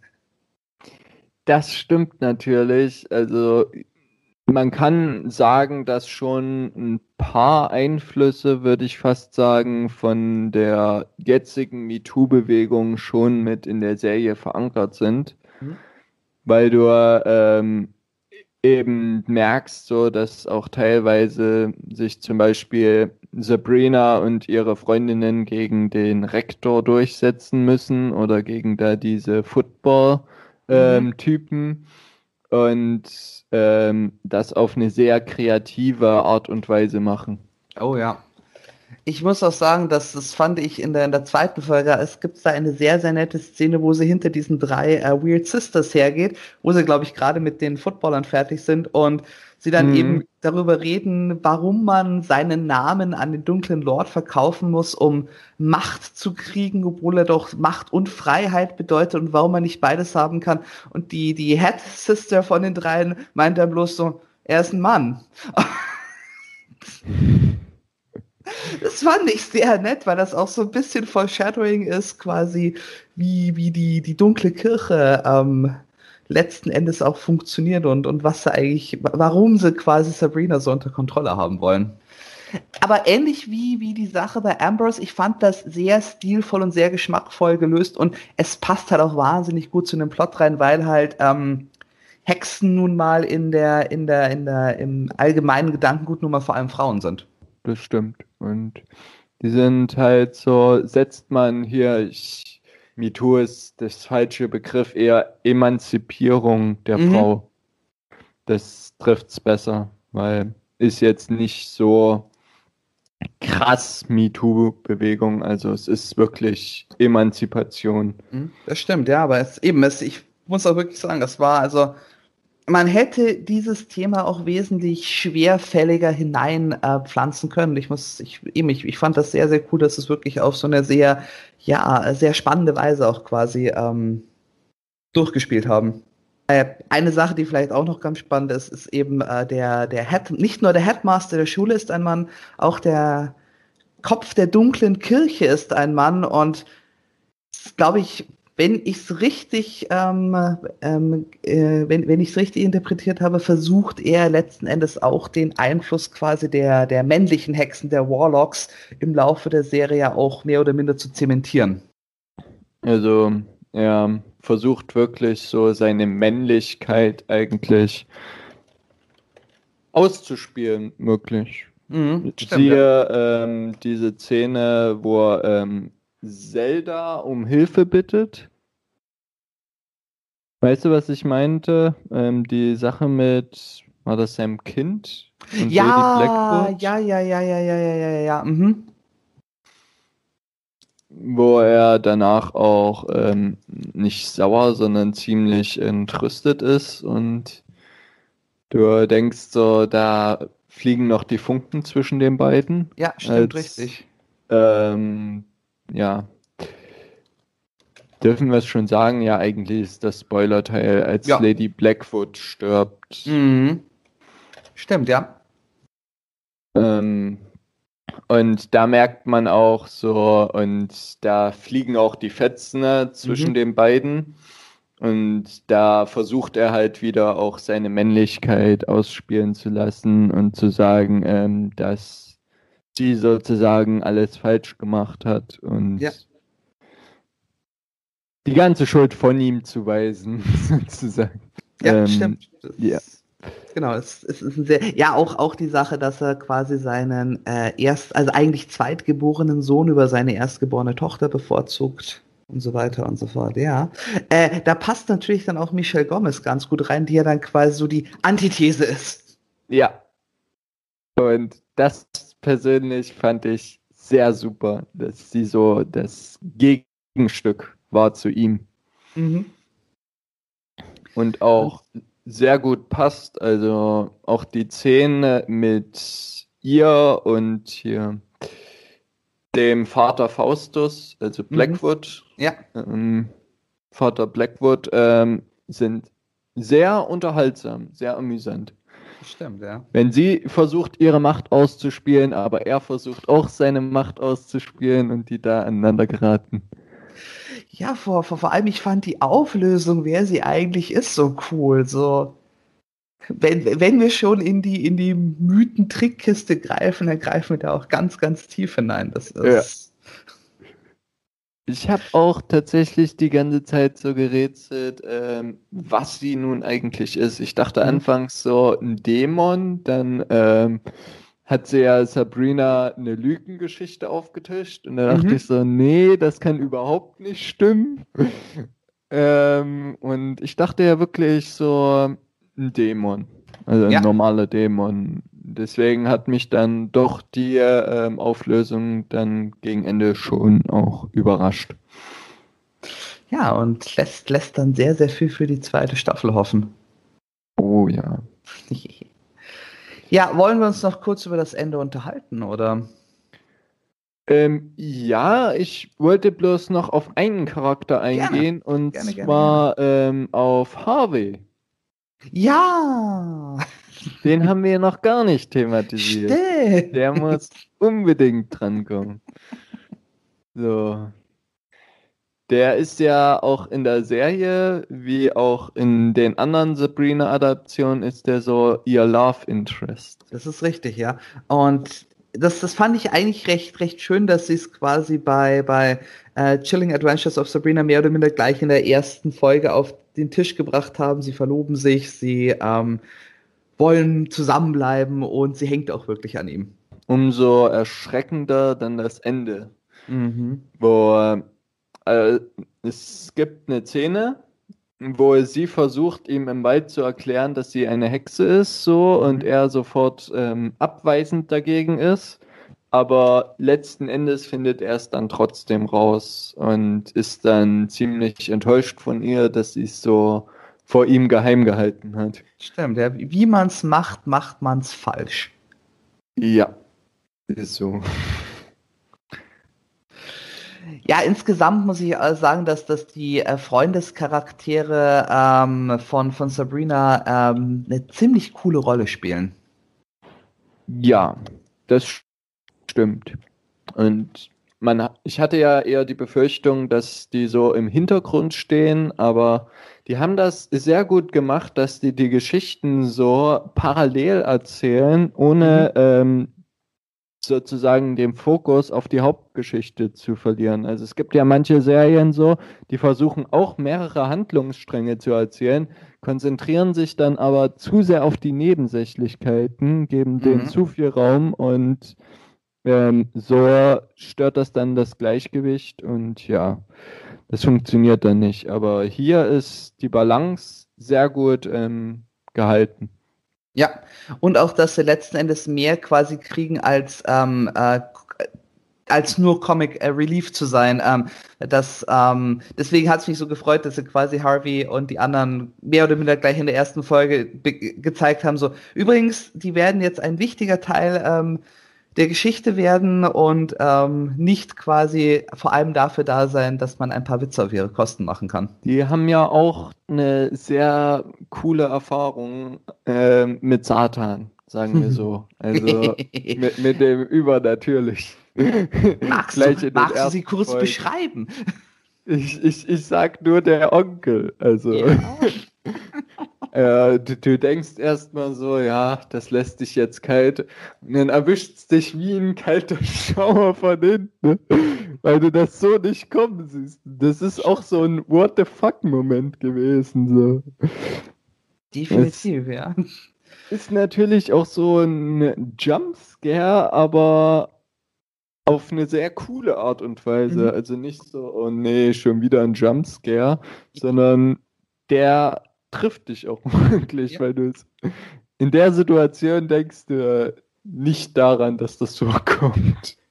das stimmt natürlich. Also man kann sagen, dass schon ein paar Einflüsse, würde ich fast sagen, von der jetzigen MeToo-Bewegung schon mit in der Serie verankert sind, mhm. weil du ähm, eben merkst, so dass auch teilweise sich zum Beispiel Sabrina und ihre Freundinnen gegen den Rektor durchsetzen müssen oder gegen da diese Football-Typen mhm. ähm, und ähm, das auf eine sehr kreative Art und Weise machen. Oh ja. Ich muss auch sagen, dass das fand ich in der, in der zweiten Folge, es gibt da eine sehr, sehr nette Szene, wo sie hinter diesen drei äh, Weird Sisters hergeht, wo sie, glaube ich, gerade mit den Footballern fertig sind und sie dann mhm. eben darüber reden, warum man seinen Namen an den dunklen Lord verkaufen muss, um Macht zu kriegen, obwohl er doch Macht und Freiheit bedeutet und warum man nicht beides haben kann. Und die, die Head Sister von den dreien meint dann bloß so, er ist ein Mann. Das fand ich sehr nett, weil das auch so ein bisschen Foreshadowing ist, quasi wie, wie die, die dunkle Kirche ähm, letzten Endes auch funktioniert und, und was sie eigentlich, warum sie quasi Sabrina so unter Kontrolle haben wollen. Aber ähnlich wie, wie die Sache bei Ambrose, ich fand das sehr stilvoll und sehr geschmackvoll gelöst und es passt halt auch wahnsinnig gut zu einem Plot rein, weil halt ähm, Hexen nun mal in der, in der, in der, im allgemeinen Gedankengut nun mal vor allem Frauen sind das stimmt. Und die sind halt so, setzt man hier, ich, MeToo ist das falsche Begriff, eher Emanzipierung der mhm. Frau. Das trifft es besser, weil ist jetzt nicht so krass MeToo-Bewegung, also es ist wirklich Emanzipation. Mhm, das stimmt, ja, aber es eben, es, ich muss auch wirklich sagen, das war also man hätte dieses Thema auch wesentlich schwerfälliger hineinpflanzen äh, können. Ich muss, ich, eben, ich, ich fand das sehr, sehr cool, dass es wirklich auf so eine sehr, ja, sehr spannende Weise auch quasi ähm, durchgespielt haben. Äh, eine Sache, die vielleicht auch noch ganz spannend ist, ist eben äh, der, der Head, nicht nur der Headmaster der Schule ist ein Mann, auch der Kopf der dunklen Kirche ist ein Mann und glaube ich, wenn ich es richtig, ähm, ähm, äh, wenn, wenn ich es richtig interpretiert habe, versucht er letzten Endes auch den Einfluss quasi der, der männlichen Hexen, der Warlocks, im Laufe der Serie auch mehr oder minder zu zementieren. Also er versucht wirklich so seine Männlichkeit eigentlich auszuspielen, möglich. Mhm, Siehe ähm, diese Szene, wo er ähm, Zelda um Hilfe bittet. Weißt du, was ich meinte? Ähm, die Sache mit, war das Sam Kind? Und ja, ja, ja, ja, ja, ja, ja, ja, ja. Mhm. Wo er danach auch ähm, nicht sauer, sondern ziemlich entrüstet ist und du denkst so, da fliegen noch die Funken zwischen den beiden. Ja, stimmt, als, richtig. Ähm, ja. Dürfen wir es schon sagen? Ja, eigentlich ist das Spoiler-Teil, als ja. Lady Blackfoot stirbt. Mhm. Stimmt, ja. Ähm, und da merkt man auch so, und da fliegen auch die Fetzen ne, zwischen mhm. den beiden. Und da versucht er halt wieder auch seine Männlichkeit ausspielen zu lassen und zu sagen, ähm, dass die sozusagen alles falsch gemacht hat und ja. die ganze Schuld von ihm zu weisen, sozusagen. Ja, ähm, stimmt. Ja. Genau, es, es, ist ein sehr, ja auch auch die Sache, dass er quasi seinen äh, erst, also eigentlich zweitgeborenen Sohn über seine erstgeborene Tochter bevorzugt und so weiter und so fort. Ja, äh, da passt natürlich dann auch Michelle Gomez ganz gut rein, die ja dann quasi so die Antithese ist. Ja. Und das persönlich fand ich sehr super, dass sie so das Gegenstück war zu ihm. Mhm. Und auch sehr gut passt, also auch die Szene mit ihr und hier dem Vater Faustus, also mhm. Blackwood. Mhm. Ja. Ähm, Vater Blackwood ähm, sind sehr unterhaltsam, sehr amüsant. Stimmt, ja. Wenn sie versucht, ihre Macht auszuspielen, aber er versucht auch seine Macht auszuspielen und die da aneinander geraten. Ja, vor, vor, vor allem, ich fand die Auflösung, wer sie eigentlich ist, so cool. So, wenn, wenn wir schon in die, in die Mythen-Trickkiste greifen, dann greifen wir da auch ganz, ganz tief hinein. Das ist. Ja. Ich habe auch tatsächlich die ganze Zeit so gerätselt, ähm, was sie nun eigentlich ist. Ich dachte mhm. anfangs so ein Dämon, dann ähm, hat sie ja Sabrina eine Lügengeschichte aufgetischt und da dachte mhm. ich so, nee, das kann überhaupt nicht stimmen. ähm, und ich dachte ja wirklich so, ein Dämon. Also ein ja. normaler Dämon. Deswegen hat mich dann doch die ähm, Auflösung dann gegen Ende schon auch überrascht. Ja, und lässt, lässt dann sehr, sehr viel für die zweite Staffel hoffen. Oh ja. ja, wollen wir uns noch kurz über das Ende unterhalten, oder? Ähm, ja, ich wollte bloß noch auf einen Charakter eingehen gerne. und gerne, zwar gerne, ähm, auf Harvey. Ja! Den haben wir noch gar nicht thematisiert. Stimmt. Der muss unbedingt drankommen. So. Der ist ja auch in der Serie, wie auch in den anderen Sabrina-Adaptionen, ist der so ihr Love Interest. Das ist richtig, ja. Und das, das fand ich eigentlich recht, recht schön, dass sie es quasi bei, bei äh, Chilling Adventures of Sabrina mehr oder minder gleich in der ersten Folge auf den Tisch gebracht haben. Sie verloben sich, sie ähm, wollen zusammenbleiben und sie hängt auch wirklich an ihm. Umso erschreckender dann das Ende, mhm. wo äh, es gibt eine Szene, wo sie versucht, ihm im Wald zu erklären, dass sie eine Hexe ist, so mhm. und er sofort ähm, abweisend dagegen ist. Aber letzten Endes findet er es dann trotzdem raus und ist dann ziemlich enttäuscht von ihr, dass sie es so vor ihm geheim gehalten hat. Stimmt, ja. wie man es macht, macht man es falsch. Ja, ist so. Ja, insgesamt muss ich sagen, dass, dass die äh, Freundescharaktere ähm, von, von Sabrina ähm, eine ziemlich coole Rolle spielen. Ja, das stimmt. Und man, ich hatte ja eher die Befürchtung, dass die so im Hintergrund stehen, aber die haben das sehr gut gemacht, dass die die Geschichten so parallel erzählen, ohne mhm. ähm, sozusagen den Fokus auf die Hauptgeschichte zu verlieren. Also es gibt ja manche Serien so, die versuchen auch mehrere Handlungsstränge zu erzählen, konzentrieren sich dann aber zu sehr auf die Nebensächlichkeiten, geben mhm. denen zu viel Raum und ähm, so stört das dann das Gleichgewicht und ja, das funktioniert dann nicht. Aber hier ist die Balance sehr gut ähm, gehalten. Ja, und auch, dass sie letzten Endes mehr quasi kriegen als ähm, äh, als nur Comic äh, Relief zu sein. Ähm, das, ähm, deswegen hat es mich so gefreut, dass sie quasi Harvey und die anderen mehr oder minder gleich in der ersten Folge gezeigt haben. So übrigens, die werden jetzt ein wichtiger Teil ähm, der Geschichte werden und ähm, nicht quasi vor allem dafür da sein, dass man ein paar Witze auf ihre Kosten machen kann. Die haben ja auch eine sehr coole Erfahrung äh, mit Satan, sagen wir so. Also mit, mit dem Übernatürlich. Magst, du, magst du sie kurz Folge. beschreiben? Ich, ich, ich sag nur der Onkel. Also. Ja. äh, du, du, denkst erstmal so, ja, das lässt dich jetzt kalt. Und dann erwischt es dich wie ein kalter Schauer von hinten, weil du das so nicht kommen siehst. Das ist auch so ein What the fuck-Moment gewesen. So. Definitiv, es ja. Ist natürlich auch so ein Jumpscare, aber auf eine sehr coole Art und Weise. Mhm. Also nicht so, oh nee, schon wieder ein Jumpscare, sondern der trifft dich auch wirklich, ja. weil du es in der Situation denkst du nicht daran, dass das so kommt.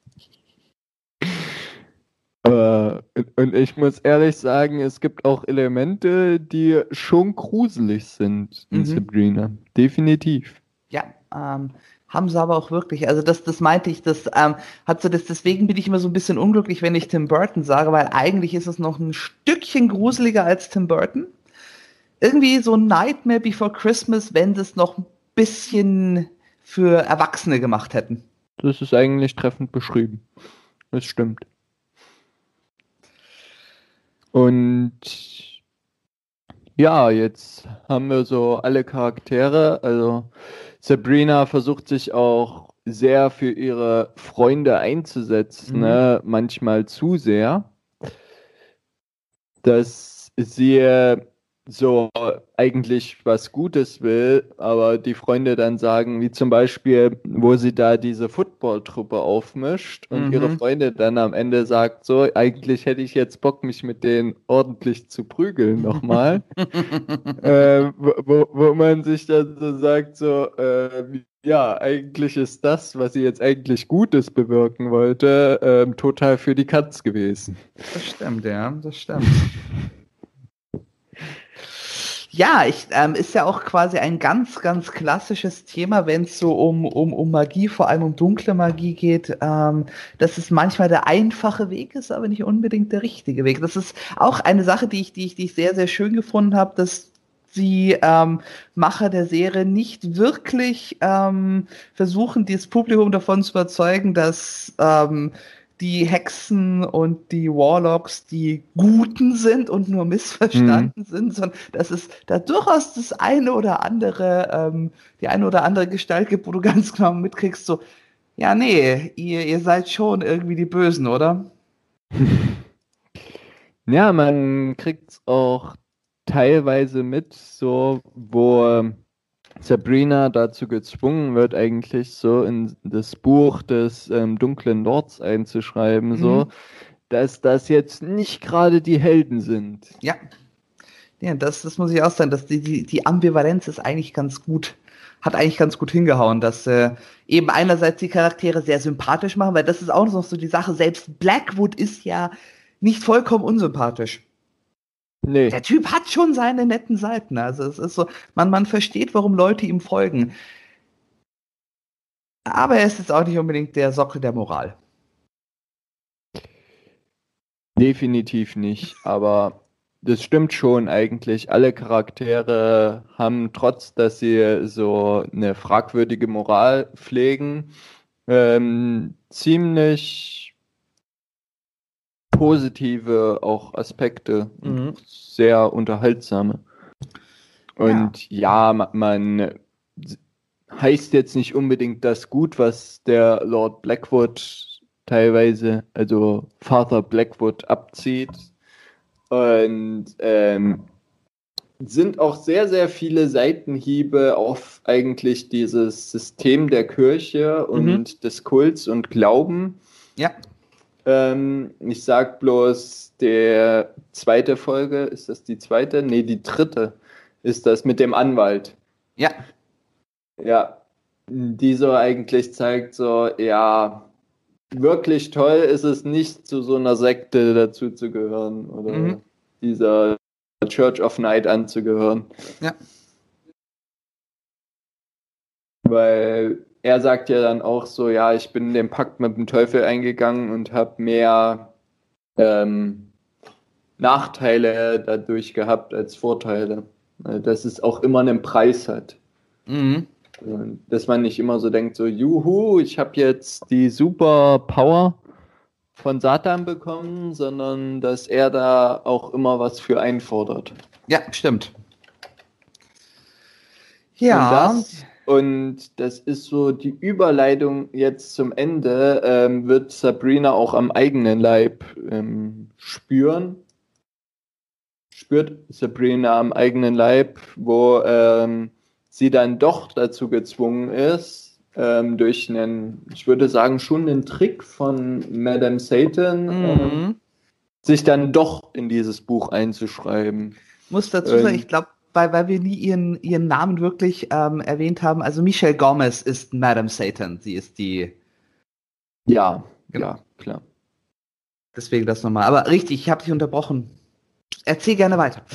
Aber, und ich muss ehrlich sagen, es gibt auch Elemente, die schon gruselig sind in mhm. Sabrina. Definitiv. Ja, ähm, haben sie aber auch wirklich. Also das, das meinte ich, das ähm, hat so das, deswegen bin ich immer so ein bisschen unglücklich, wenn ich Tim Burton sage, weil eigentlich ist es noch ein Stückchen gruseliger als Tim Burton. Irgendwie so Nightmare Before Christmas, wenn sie es noch ein bisschen für Erwachsene gemacht hätten. Das ist eigentlich treffend beschrieben. Das stimmt. Und ja, jetzt haben wir so alle Charaktere. Also Sabrina versucht sich auch sehr für ihre Freunde einzusetzen, Mhm. ne? manchmal zu sehr, dass sie so eigentlich was Gutes will, aber die Freunde dann sagen, wie zum Beispiel, wo sie da diese Footballtruppe aufmischt und Mhm. ihre Freunde dann am Ende sagt, so, eigentlich hätte ich jetzt Bock, mich mit denen ordentlich zu prügeln nochmal. äh, wo, wo, man sich dann so sagt, so, äh, ja, eigentlich ist das, was sie jetzt eigentlich Gutes bewirken wollte, ähm, total für die Katz gewesen. Das stimmt, ja, das stimmt. Ja, ich, ähm, ist ja auch quasi ein ganz, ganz klassisches Thema, wenn es so um, um, um Magie, vor allem um dunkle Magie geht, ähm, dass es manchmal der einfache Weg ist, aber nicht unbedingt der richtige Weg. Das ist auch eine Sache, die ich, die ich, die ich sehr, sehr schön gefunden habe, dass die ähm, Macher der Serie nicht wirklich ähm, versuchen, das Publikum davon zu überzeugen, dass ähm, die Hexen und die Warlocks die Guten sind und nur missverstanden sind, sondern dass es da durchaus das eine oder andere, ähm, die eine oder andere Gestalt gibt, wo du ganz genau mitkriegst, so, ja, nee, ihr, ihr seid schon irgendwie die Bösen, oder? Ja, man kriegt es auch teilweise mit, so wo Sabrina dazu gezwungen wird, eigentlich so in das Buch des ähm, dunklen Lords einzuschreiben, so, Mhm. dass das jetzt nicht gerade die Helden sind. Ja. Ja, das, das muss ich auch sagen, dass die, die, die Ambivalenz ist eigentlich ganz gut, hat eigentlich ganz gut hingehauen, dass äh, eben einerseits die Charaktere sehr sympathisch machen, weil das ist auch noch so die Sache, selbst Blackwood ist ja nicht vollkommen unsympathisch. Nee, Der Typ hat schon seine netten Seiten. Also es ist so, man, man versteht, warum Leute ihm folgen. Aber er ist jetzt auch nicht unbedingt der Sockel der Moral. definitiv nicht, aber das stimmt schon eigentlich. Alle Charaktere haben, trotz dass sie so eine fragwürdige Moral pflegen, ähm, ziemlich positive auch Aspekte, und Mhm. sehr unterhaltsame. Und ja, ma- man heißt jetzt nicht unbedingt das gut, was der Lord Blackwood teilweise, also Father Blackwood abzieht. Und ähm, sind auch sehr, sehr viele Seitenhiebe auf eigentlich dieses System der Kirche und des Kults und Glauben. Ja. Ähm, ich sag bloß, der zweite Folge, ist das die zweite? Nee, die dritte ist das mit dem Anwalt. Ja. Ja, die so eigentlich zeigt, so, ja, wirklich toll ist es nicht, zu so einer Sekte dazu zu gehören oder Mhm. dieser Church of Night anzugehören. Ja. Weil er sagt ja dann auch so, ja, ich bin den Pakt mit dem Teufel eingegangen und habe mehr ähm, Nachteile dadurch gehabt als Vorteile. Äh, Dass es auch immer einen Preis hat. Mhm. Dass man nicht immer so denkt, so, juhu, ich habe jetzt die super Power von Satan bekommen, sondern dass er da auch immer was für einfordert. Ja, stimmt. Ja. Und das, und das ist so die Überleitung jetzt zum Ende, ähm, wird Sabrina auch am eigenen Leib ähm, spüren. Spürt Sabrina am eigenen Leib, wo ähm, sie dann doch dazu gezwungen ist, ähm, durch einen, ich würde sagen, schon einen Trick von Madame Satan, ähm, Mhm. sich dann doch in dieses Buch einzuschreiben. Muss dazu sagen, Ähm, ich glaube, weil, weil wir nie ihren, ihren Namen wirklich ähm, erwähnt haben, also Michelle Gomez ist Madame Satan. Sie ist die, Ja, Genau. ja, klar. deswegen das nochmal. Aber richtig, ich habe dich unterbrochen. Erzähl gerne weiter.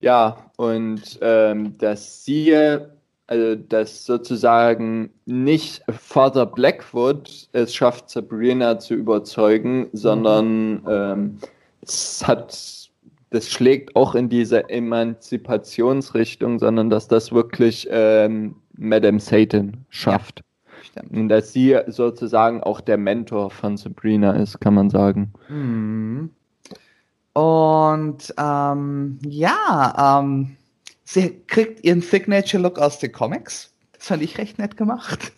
Ja, und ähm, dass sie, also dass sozusagen nicht Father Blackwood es schafft, Sabrina zu überzeugen, sondern ähm, es hat, das schlägt auch in diese Emanzipationsrichtung, sondern dass das wirklich ähm, Madame Satan schafft. Stimmt. Und dass sie sozusagen auch der Mentor von Sabrina ist, kann man sagen. Mhm. Und ähm, ja, ähm, sie kriegt ihren Signature-Look aus den Comics. Das fand ich recht nett gemacht.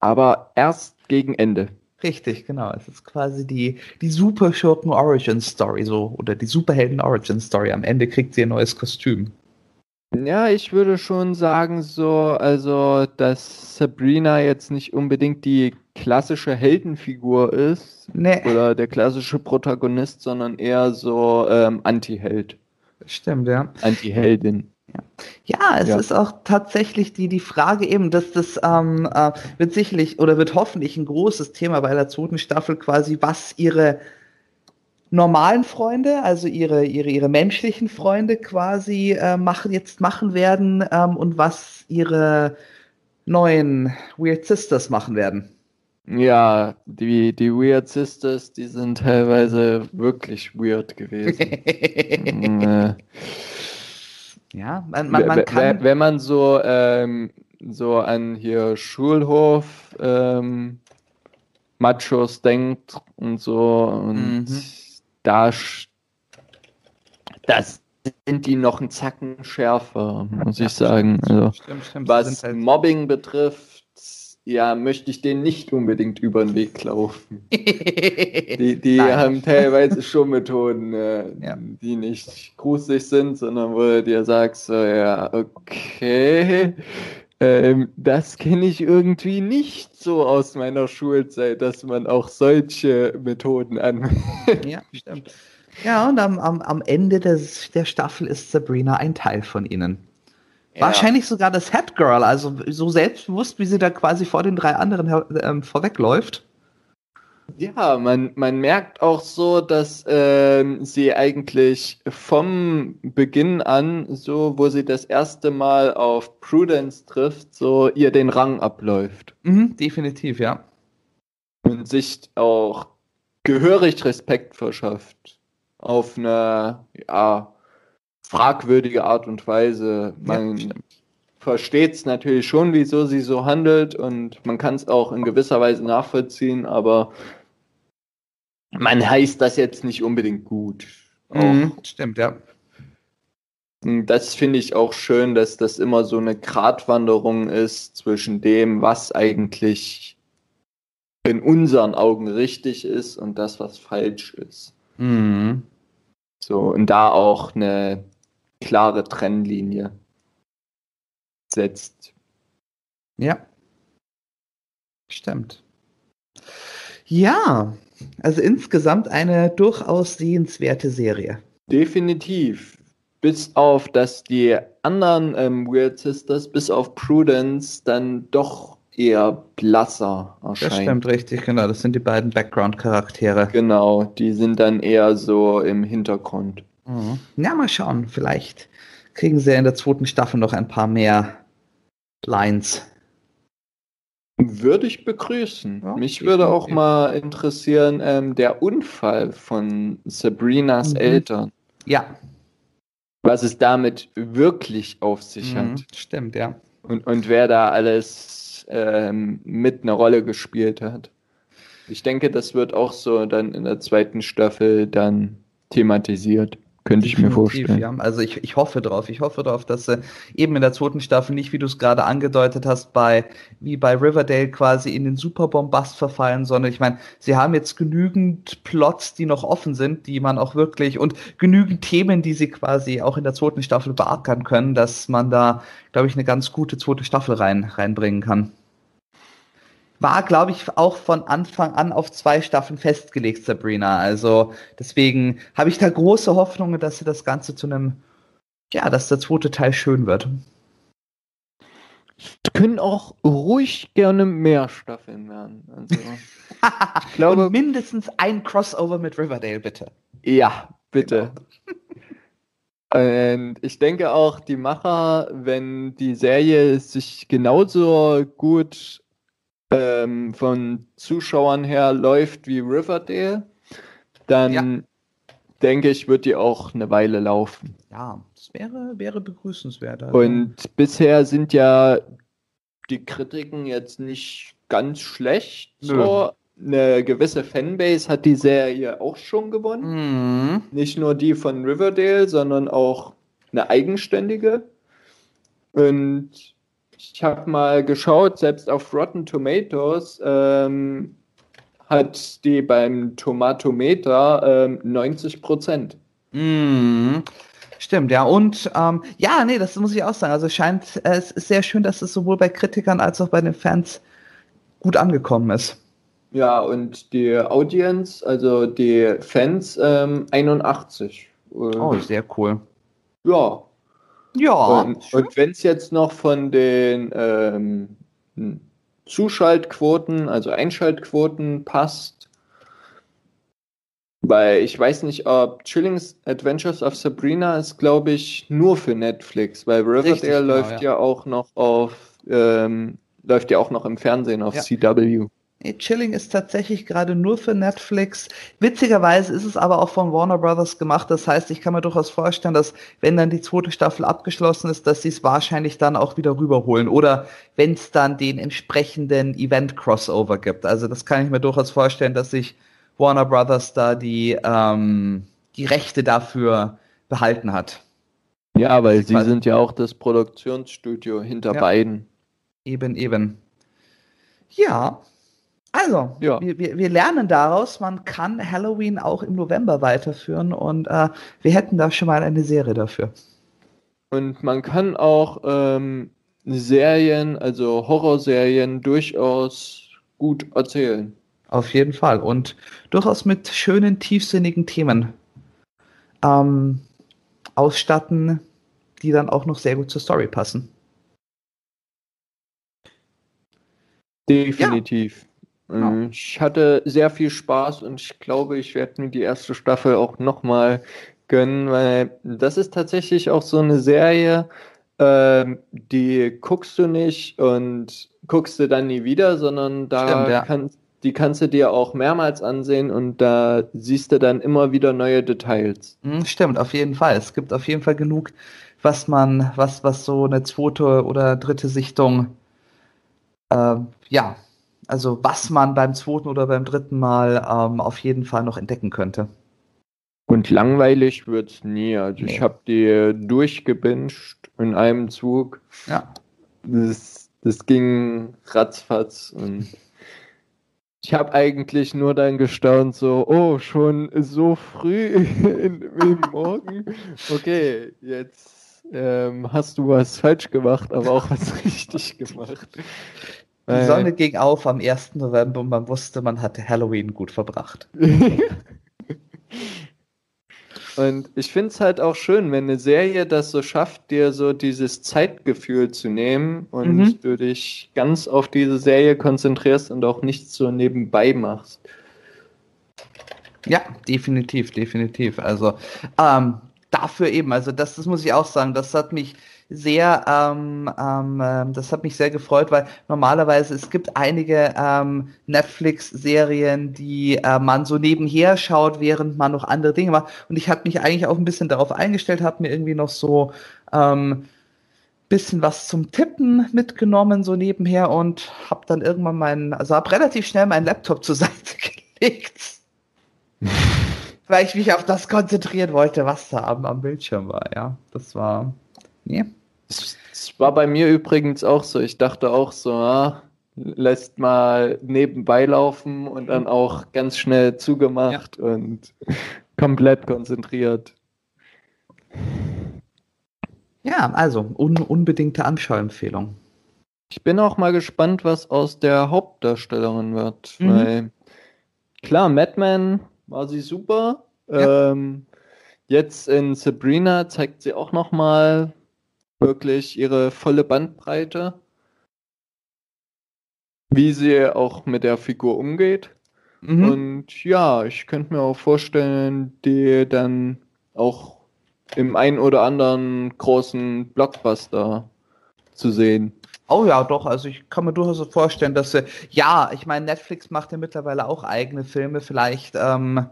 Aber erst gegen Ende. Richtig, genau. Es ist quasi die, die Superschurken-Origin-Story so oder die Superhelden-Origin-Story. Am Ende kriegt sie ein neues Kostüm. Ja, ich würde schon sagen, so, also, dass Sabrina jetzt nicht unbedingt die klassische Heldenfigur ist Nee, oder der klassische Protagonist, sondern eher so ähm, Anti-Held, stimmt, ja. Anti-Heldin. Ja, es Ja. ist auch tatsächlich die, die Frage eben, dass das ähm, äh, wird sicherlich oder wird hoffentlich ein großes Thema bei der zweiten Staffel quasi, was ihre normalen Freunde, also ihre, ihre, ihre menschlichen Freunde quasi äh, machen, jetzt machen werden ähm, und was ihre neuen Weird Sisters machen werden. Ja, die, die Weird Sisters, die sind teilweise wirklich weird gewesen. äh, ja, man, man, man Wenn- kann. Wenn man so, ähm, so an hier Schulhof ähm, Machos denkt und so und Mhm. da das sind die noch einen Zacken schärfer, muss ich sagen. Also, Stimmt, stimmt. was halt- Mobbing betrifft, ja, möchte ich denen nicht unbedingt über den Weg laufen. Die, die haben teilweise schon Methoden, äh, Ja. die nicht gruselig sind, sondern wo du dir sagst, so, ja, okay, ähm, das kenne ich irgendwie nicht so aus meiner Schulzeit, dass man auch solche Methoden anwendet. Ja, stimmt. Ja, und am, am, am Ende des, der Staffel ist Sabrina ein Teil von ihnen. Wahrscheinlich sogar das Head Girl, also so selbstbewusst, wie sie da quasi vor den drei anderen ähm, vorwegläuft. Ja, man, man merkt auch so, dass ähm, sie eigentlich vom Beginn an, so wo sie das erste Mal auf Prudence trifft, so ihr den Rang abläuft. Mhm, definitiv, ja. und sich auch gehörig Respekt verschafft. Auf eine ja, fragwürdige Art und Weise. Man stimmt. versteht es natürlich schon, wieso sie so handelt und man kann es auch in gewisser Weise nachvollziehen, aber man heißt das jetzt nicht unbedingt gut. Mhm, stimmt, ja. Das finde ich auch schön, dass das immer so eine Gratwanderung ist zwischen dem, was eigentlich in unseren Augen richtig ist und das, was falsch ist. Mhm. So, und da auch eine klare Trennlinie setzt. Ja. Stimmt. Ja, also insgesamt eine durchaus sehenswerte Serie. Definitiv. Bis auf, dass die anderen ähm, Weird Sisters, bis auf Prudence, dann doch eher blasser Das erscheinen. stimmt richtig, genau. Das sind die beiden Background-Charaktere. Genau, die sind dann eher so im Hintergrund. Mhm. Ja, mal schauen. Vielleicht kriegen sie in der zweiten Staffel noch ein paar mehr Lines. Würde ich begrüßen. Ja, Mich würde auch mal interessieren, ähm, der Unfall von Sabrinas Mhm. Eltern. Ja, Was es damit wirklich auf sich mhm. hat. stimmt, ja. Und, und wer da alles ähm, mit eine Rolle gespielt hat. Ich denke, das wird auch so dann in der zweiten Staffel dann thematisiert. Könnte ich mir vorstellen. Ja. Also ich, ich hoffe drauf. Ich hoffe drauf, dass sie eben in der zweiten Staffel nicht, wie du es gerade angedeutet hast, bei wie bei Riverdale quasi in den Superbombast verfallen, sondern ich meine, sie haben jetzt genügend Plots, die noch offen sind, die man auch wirklich und genügend Themen, die sie quasi auch in der zweiten Staffel beackern können, dass man da, glaube ich, eine ganz gute zweite Staffel rein, reinbringen kann. War, glaube ich, auch von Anfang an auf zwei Staffeln festgelegt, Sabrina. Also deswegen habe ich da große Hoffnungen, dass sie das Ganze zu einem, ja, dass der zweite Teil schön wird. Es können auch ruhig gerne mehr Staffeln werden. Also, ich glaube, Und mindestens ein Crossover mit Riverdale, bitte. Ja, bitte. Und ich denke auch, die Macher, wenn die Serie sich genauso gut ähm, von Zuschauern her läuft wie Riverdale, dann Ja. denke ich, wird die auch eine Weile laufen. Ja, das wäre, wäre begrüßenswert. Also. Und bisher sind ja die Kritiken jetzt nicht ganz schlecht. Nö. So. eine gewisse Fanbase hat die Serie auch schon gewonnen. Mhm. Nicht nur die von Riverdale, sondern auch eine eigenständige. Und ich habe mal geschaut, selbst auf Rotten Tomatoes ähm, hat die beim Tomatometer ähm, 90 Prozent. Mhm. Stimmt, ja. Und ähm, ja, nee, das muss ich auch sagen. Also es scheint, äh, es ist sehr schön, dass es sowohl bei Kritikern als auch bei den Fans gut angekommen ist. Ja, und die Audience, also die Fans, ähm, 81. Äh, Oh, sehr cool. ja. Ja. Und, und wenn es jetzt noch von den ähm, hm, Zuschaltquoten, also Einschaltquoten passt, weil ich weiß nicht, ob Chilling's Adventures of Sabrina ist, glaube ich, nur für Netflix, weil Riverdale Richtig, genau, läuft ja. ja. auch noch auf, ähm, läuft ja auch noch im Fernsehen auf Ja. CW. Chilling ist tatsächlich gerade nur für Netflix. Witzigerweise ist es aber auch von Warner Brothers gemacht. Das heißt, ich kann mir durchaus vorstellen, dass wenn dann die zweite Staffel abgeschlossen ist, dass sie es wahrscheinlich dann auch wieder rüberholen. Oder wenn es dann den entsprechenden Event-Crossover gibt. Also das kann ich mir durchaus vorstellen, dass sich Warner Brothers da die, ähm, die Rechte dafür behalten hat. Ja, weil sie sind ja auch das Produktionsstudio hinter Ja. beiden. Eben, eben. Ja. Also, Ja. Wir, wir, wir lernen daraus, man kann Halloween auch im November weiterführen und äh, wir hätten da schon mal eine Serie dafür. Und man kann auch ähm, Serien, also Horrorserien, durchaus gut erzählen. Auf jeden Fall. Und durchaus mit schönen, tiefsinnigen Themen ähm, ausstatten, die dann auch noch sehr gut zur Story passen. Definitiv. Genau. Ähm, Ich hatte sehr viel Spaß und ich glaube, ich werde mir die erste Staffel auch nochmal gönnen, weil das ist tatsächlich auch so eine Serie, ähm, die guckst du nicht und guckst du dann nie wieder, sondern da Stimmt, ja. kannst, die kannst du dir auch mehrmals ansehen und da siehst du dann immer wieder neue Details. Hm, Stimmt, auf jeden Fall. Es gibt auf jeden Fall genug, was man, was, was so eine zweite oder dritte Sichtung, ähm, ja, also was man beim zweiten oder beim dritten Mal ähm, auf jeden Fall noch entdecken könnte. Und langweilig wird's nie. Also ich Nee. habe die durchgebinged in einem Zug. Ja. Das, das ging ratzfatz und ich habe eigentlich nur dann gestaunt, so, oh, schon so früh in, im Morgen. Okay, jetzt ähm, hast du was falsch gemacht, aber auch was richtig gemacht. Die Weil- Sonne ging auf am 1. November und man wusste, man hatte Halloween gut verbracht. Und ich finde es halt auch schön, wenn eine Serie das so schafft, dir so dieses Zeitgefühl zu nehmen und Mhm. du dich ganz auf diese Serie konzentrierst und auch nichts so nebenbei machst. Ja, definitiv, definitiv. Also ähm, dafür eben, also das, das muss ich auch sagen, das hat mich sehr, ähm, ähm, ähm, das hat mich sehr gefreut, weil normalerweise es gibt einige ähm, Netflix-Serien, die äh, man so nebenher schaut, während man noch andere Dinge macht. Und ich hatte mich eigentlich auch ein bisschen darauf eingestellt, habe mir irgendwie noch so ähm, bisschen was zum Tippen mitgenommen, so nebenher und habe dann irgendwann meinen, also habe relativ schnell meinen Laptop zur Seite gelegt weil ich mich auf das konzentrieren wollte, was da am, am Bildschirm war, ja. Das war. Nee. Es war bei mir übrigens auch so. Ich dachte auch so, ah, lässt mal nebenbei laufen und dann auch ganz schnell zugemacht und komplett konzentriert. Ja, also, un, unbedingte Anschauempfehlung. Ich bin auch mal gespannt, was aus der Hauptdarstellerin wird. Mhm. Weil, klar, Madman war sie super. Ja. Ähm, jetzt in Sabrina zeigt sie auch noch mal wirklich ihre volle Bandbreite. Wie sie auch mit der Figur umgeht. Mhm. Und ja, ich könnte mir auch vorstellen, die dann auch im einen oder anderen großen Blockbuster zu sehen. Oh ja, doch, also ich kann mir durchaus vorstellen, dass sie, ja, ich meine, Netflix macht ja mittlerweile auch eigene Filme vielleicht, ähm,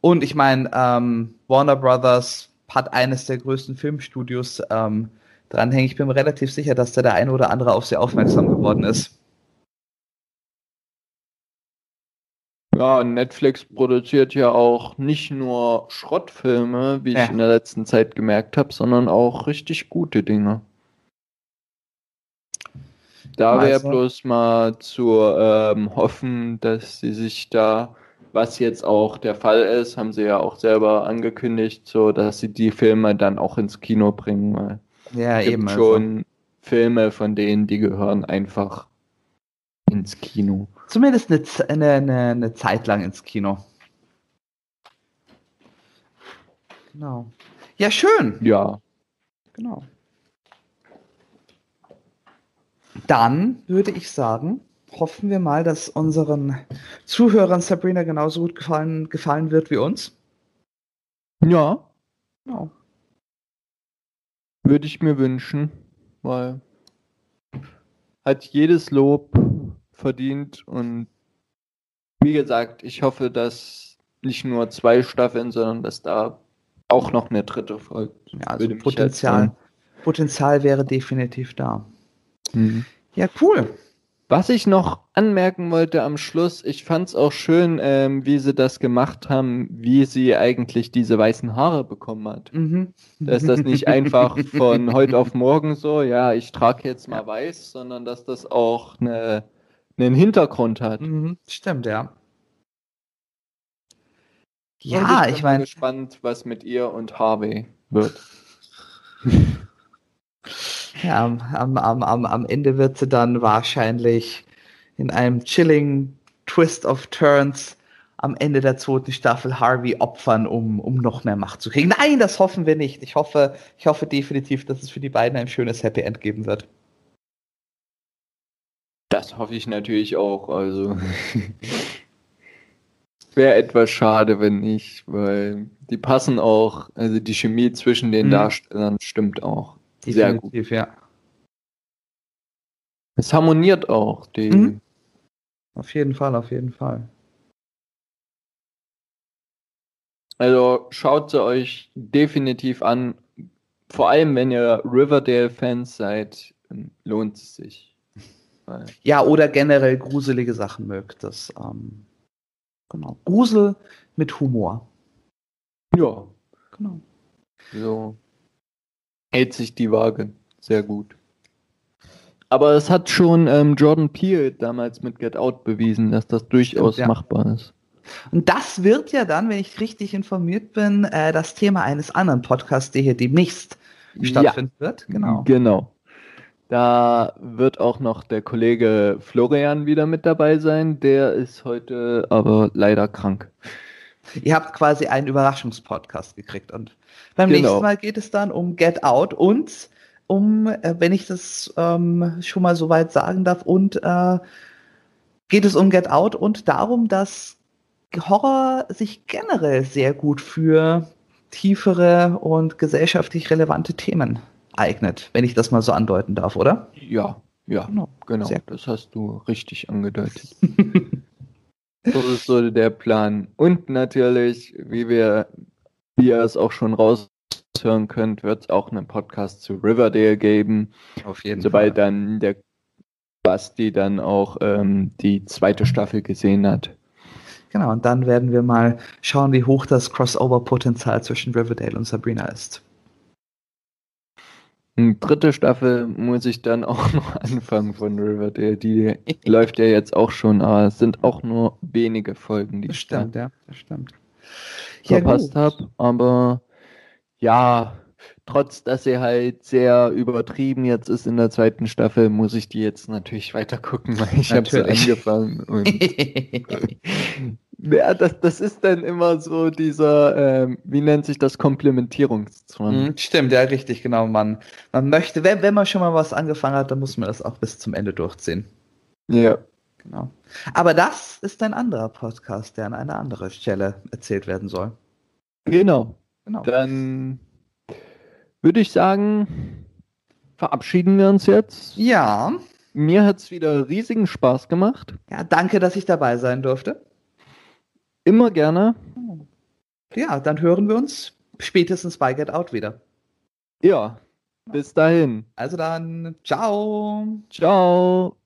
und ich meine, ähm, Warner Brothers hat eines der größten Filmstudios ähm, dranhängen. Ich bin mir relativ sicher, dass da der eine oder andere auf sie aufmerksam geworden ist. Ja, Netflix produziert ja auch nicht nur Schrottfilme, wie Ja. ich in der letzten Zeit gemerkt habe, sondern auch richtig gute Dinge. Da wäre Also- bloß mal zu ähm, hoffen, dass sie sich da, was jetzt auch der Fall ist, haben sie ja auch selber angekündigt, so dass sie die Filme dann auch ins Kino bringen, weil Ja, es gibt eben. schon Filme von denen, die gehören einfach ins Kino. Also. Zumindest eine, eine, eine, eine Zeit lang ins Kino. Genau. Ja, schön. Ja. Genau. Dann würde ich sagen, hoffen wir mal, dass unseren Zuhörern Sabrina genauso gut gefallen, gefallen wird wie uns. Ja, Genau. Würde ich mir wünschen, weil hat jedes Lob verdient und wie gesagt, ich hoffe, dass nicht nur zwei Staffeln, sondern dass da auch noch eine dritte folgt. Ja, also Potenzial, Potenzial wäre definitiv da. Mhm. Ja, cool. Was ich noch anmerken wollte am Schluss, ich fand es auch schön, ähm, wie sie das gemacht haben, wie sie eigentlich diese weißen Haare bekommen hat. Mhm. Dass das nicht einfach von heute auf morgen so, ja, ich trage jetzt mal weiß, sondern dass das auch eine, einen Hintergrund hat. Mhm. Stimmt, ja. Ja, bin ich mal meine, gespannt, was mit ihr und Harvey wird. ja, am, am, am, am, Ende wird sie dann wahrscheinlich in einem chilling Twist of Turns am Ende der zweiten Staffel Harvey opfern, um, um noch mehr Macht zu kriegen. Nein, das hoffen wir nicht. Ich hoffe, ich hoffe definitiv, dass es für die beiden ein schönes Happy End geben wird. Das hoffe ich natürlich auch. Also wäre etwas schade, wenn nicht, weil die passen auch, also die Chemie zwischen den Mhm. Darstellern stimmt auch. Sehr gut. Definitiv, ja. Es harmoniert auch. Die, Mhm. Auf jeden Fall, auf jeden Fall. Also schaut sie euch definitiv an. Vor allem, wenn ihr Riverdale-Fans seid, lohnt es sich. Ja, oder generell gruselige Sachen mögt. Das, ähm, genau. Grusel mit Humor. ja, Genau. so hält sich die Waage sehr gut. Aber es hat schon ähm, Jordan Peele damals mit Get Out bewiesen, dass das durchaus ja. machbar ist. Und das wird ja dann, wenn ich richtig informiert bin, äh, das Thema eines anderen Podcasts, der hier demnächst stattfinden wird. Genau. Genau. Da wird auch noch der Kollege Florian wieder mit dabei sein. Der ist heute aber leider krank. Ihr habt quasi einen Überraschungspodcast gekriegt. Und beim Genau. nächsten Mal geht es dann um Get Out und um, äh, wenn ich das ähm, schon mal so weit sagen darf, und äh, geht es um Get Out und darum, dass Horror sich generell sehr gut für tiefere und gesellschaftlich relevante Themen eignet, wenn ich das mal so andeuten darf, oder? Ja, ja, Genau. genau. Das hast du richtig angedeutet. das ist so der Plan. Und natürlich, wie wir, wie ihr es auch schon raushören könnt, wird es auch einen Podcast zu Riverdale geben. Auf jeden sobald dann der Basti dann auch ähm, die zweite Staffel gesehen hat. Genau, und dann werden wir mal schauen, wie hoch das Crossover-Potenzial zwischen Riverdale und Sabrina ist. Und dritte Staffel muss ich dann auch noch anfangen von Riverdale. Die läuft ja jetzt auch schon, aber es sind auch nur wenige Folgen, die Das ich stimmt, ja, das stimmt. verpasst habe. Aber ja, trotz dass sie halt sehr übertrieben jetzt ist in der zweiten Staffel, muss ich die jetzt natürlich weiter gucken, weil ich habe sie angefangen. Und Ja, das, das ist dann immer so dieser, ähm, wie nennt sich das, Komplementierungszwang. Mhm, Stimmt, ja, richtig, genau. Man, man möchte, wenn, wenn man schon mal was angefangen hat, dann muss man das auch bis zum Ende durchziehen. Ja. Genau. Aber das ist ein anderer Podcast, der an einer anderen Stelle erzählt werden soll. Genau. Genau. Dann würde ich sagen, verabschieden wir uns jetzt. Ja, Mir hat es wieder riesigen Spaß gemacht. ja, danke, dass ich dabei sein durfte. Immer gerne. Ja, dann hören wir uns spätestens bei Get Out wieder. Ja. Bis dahin. Also dann, ciao. Ciao.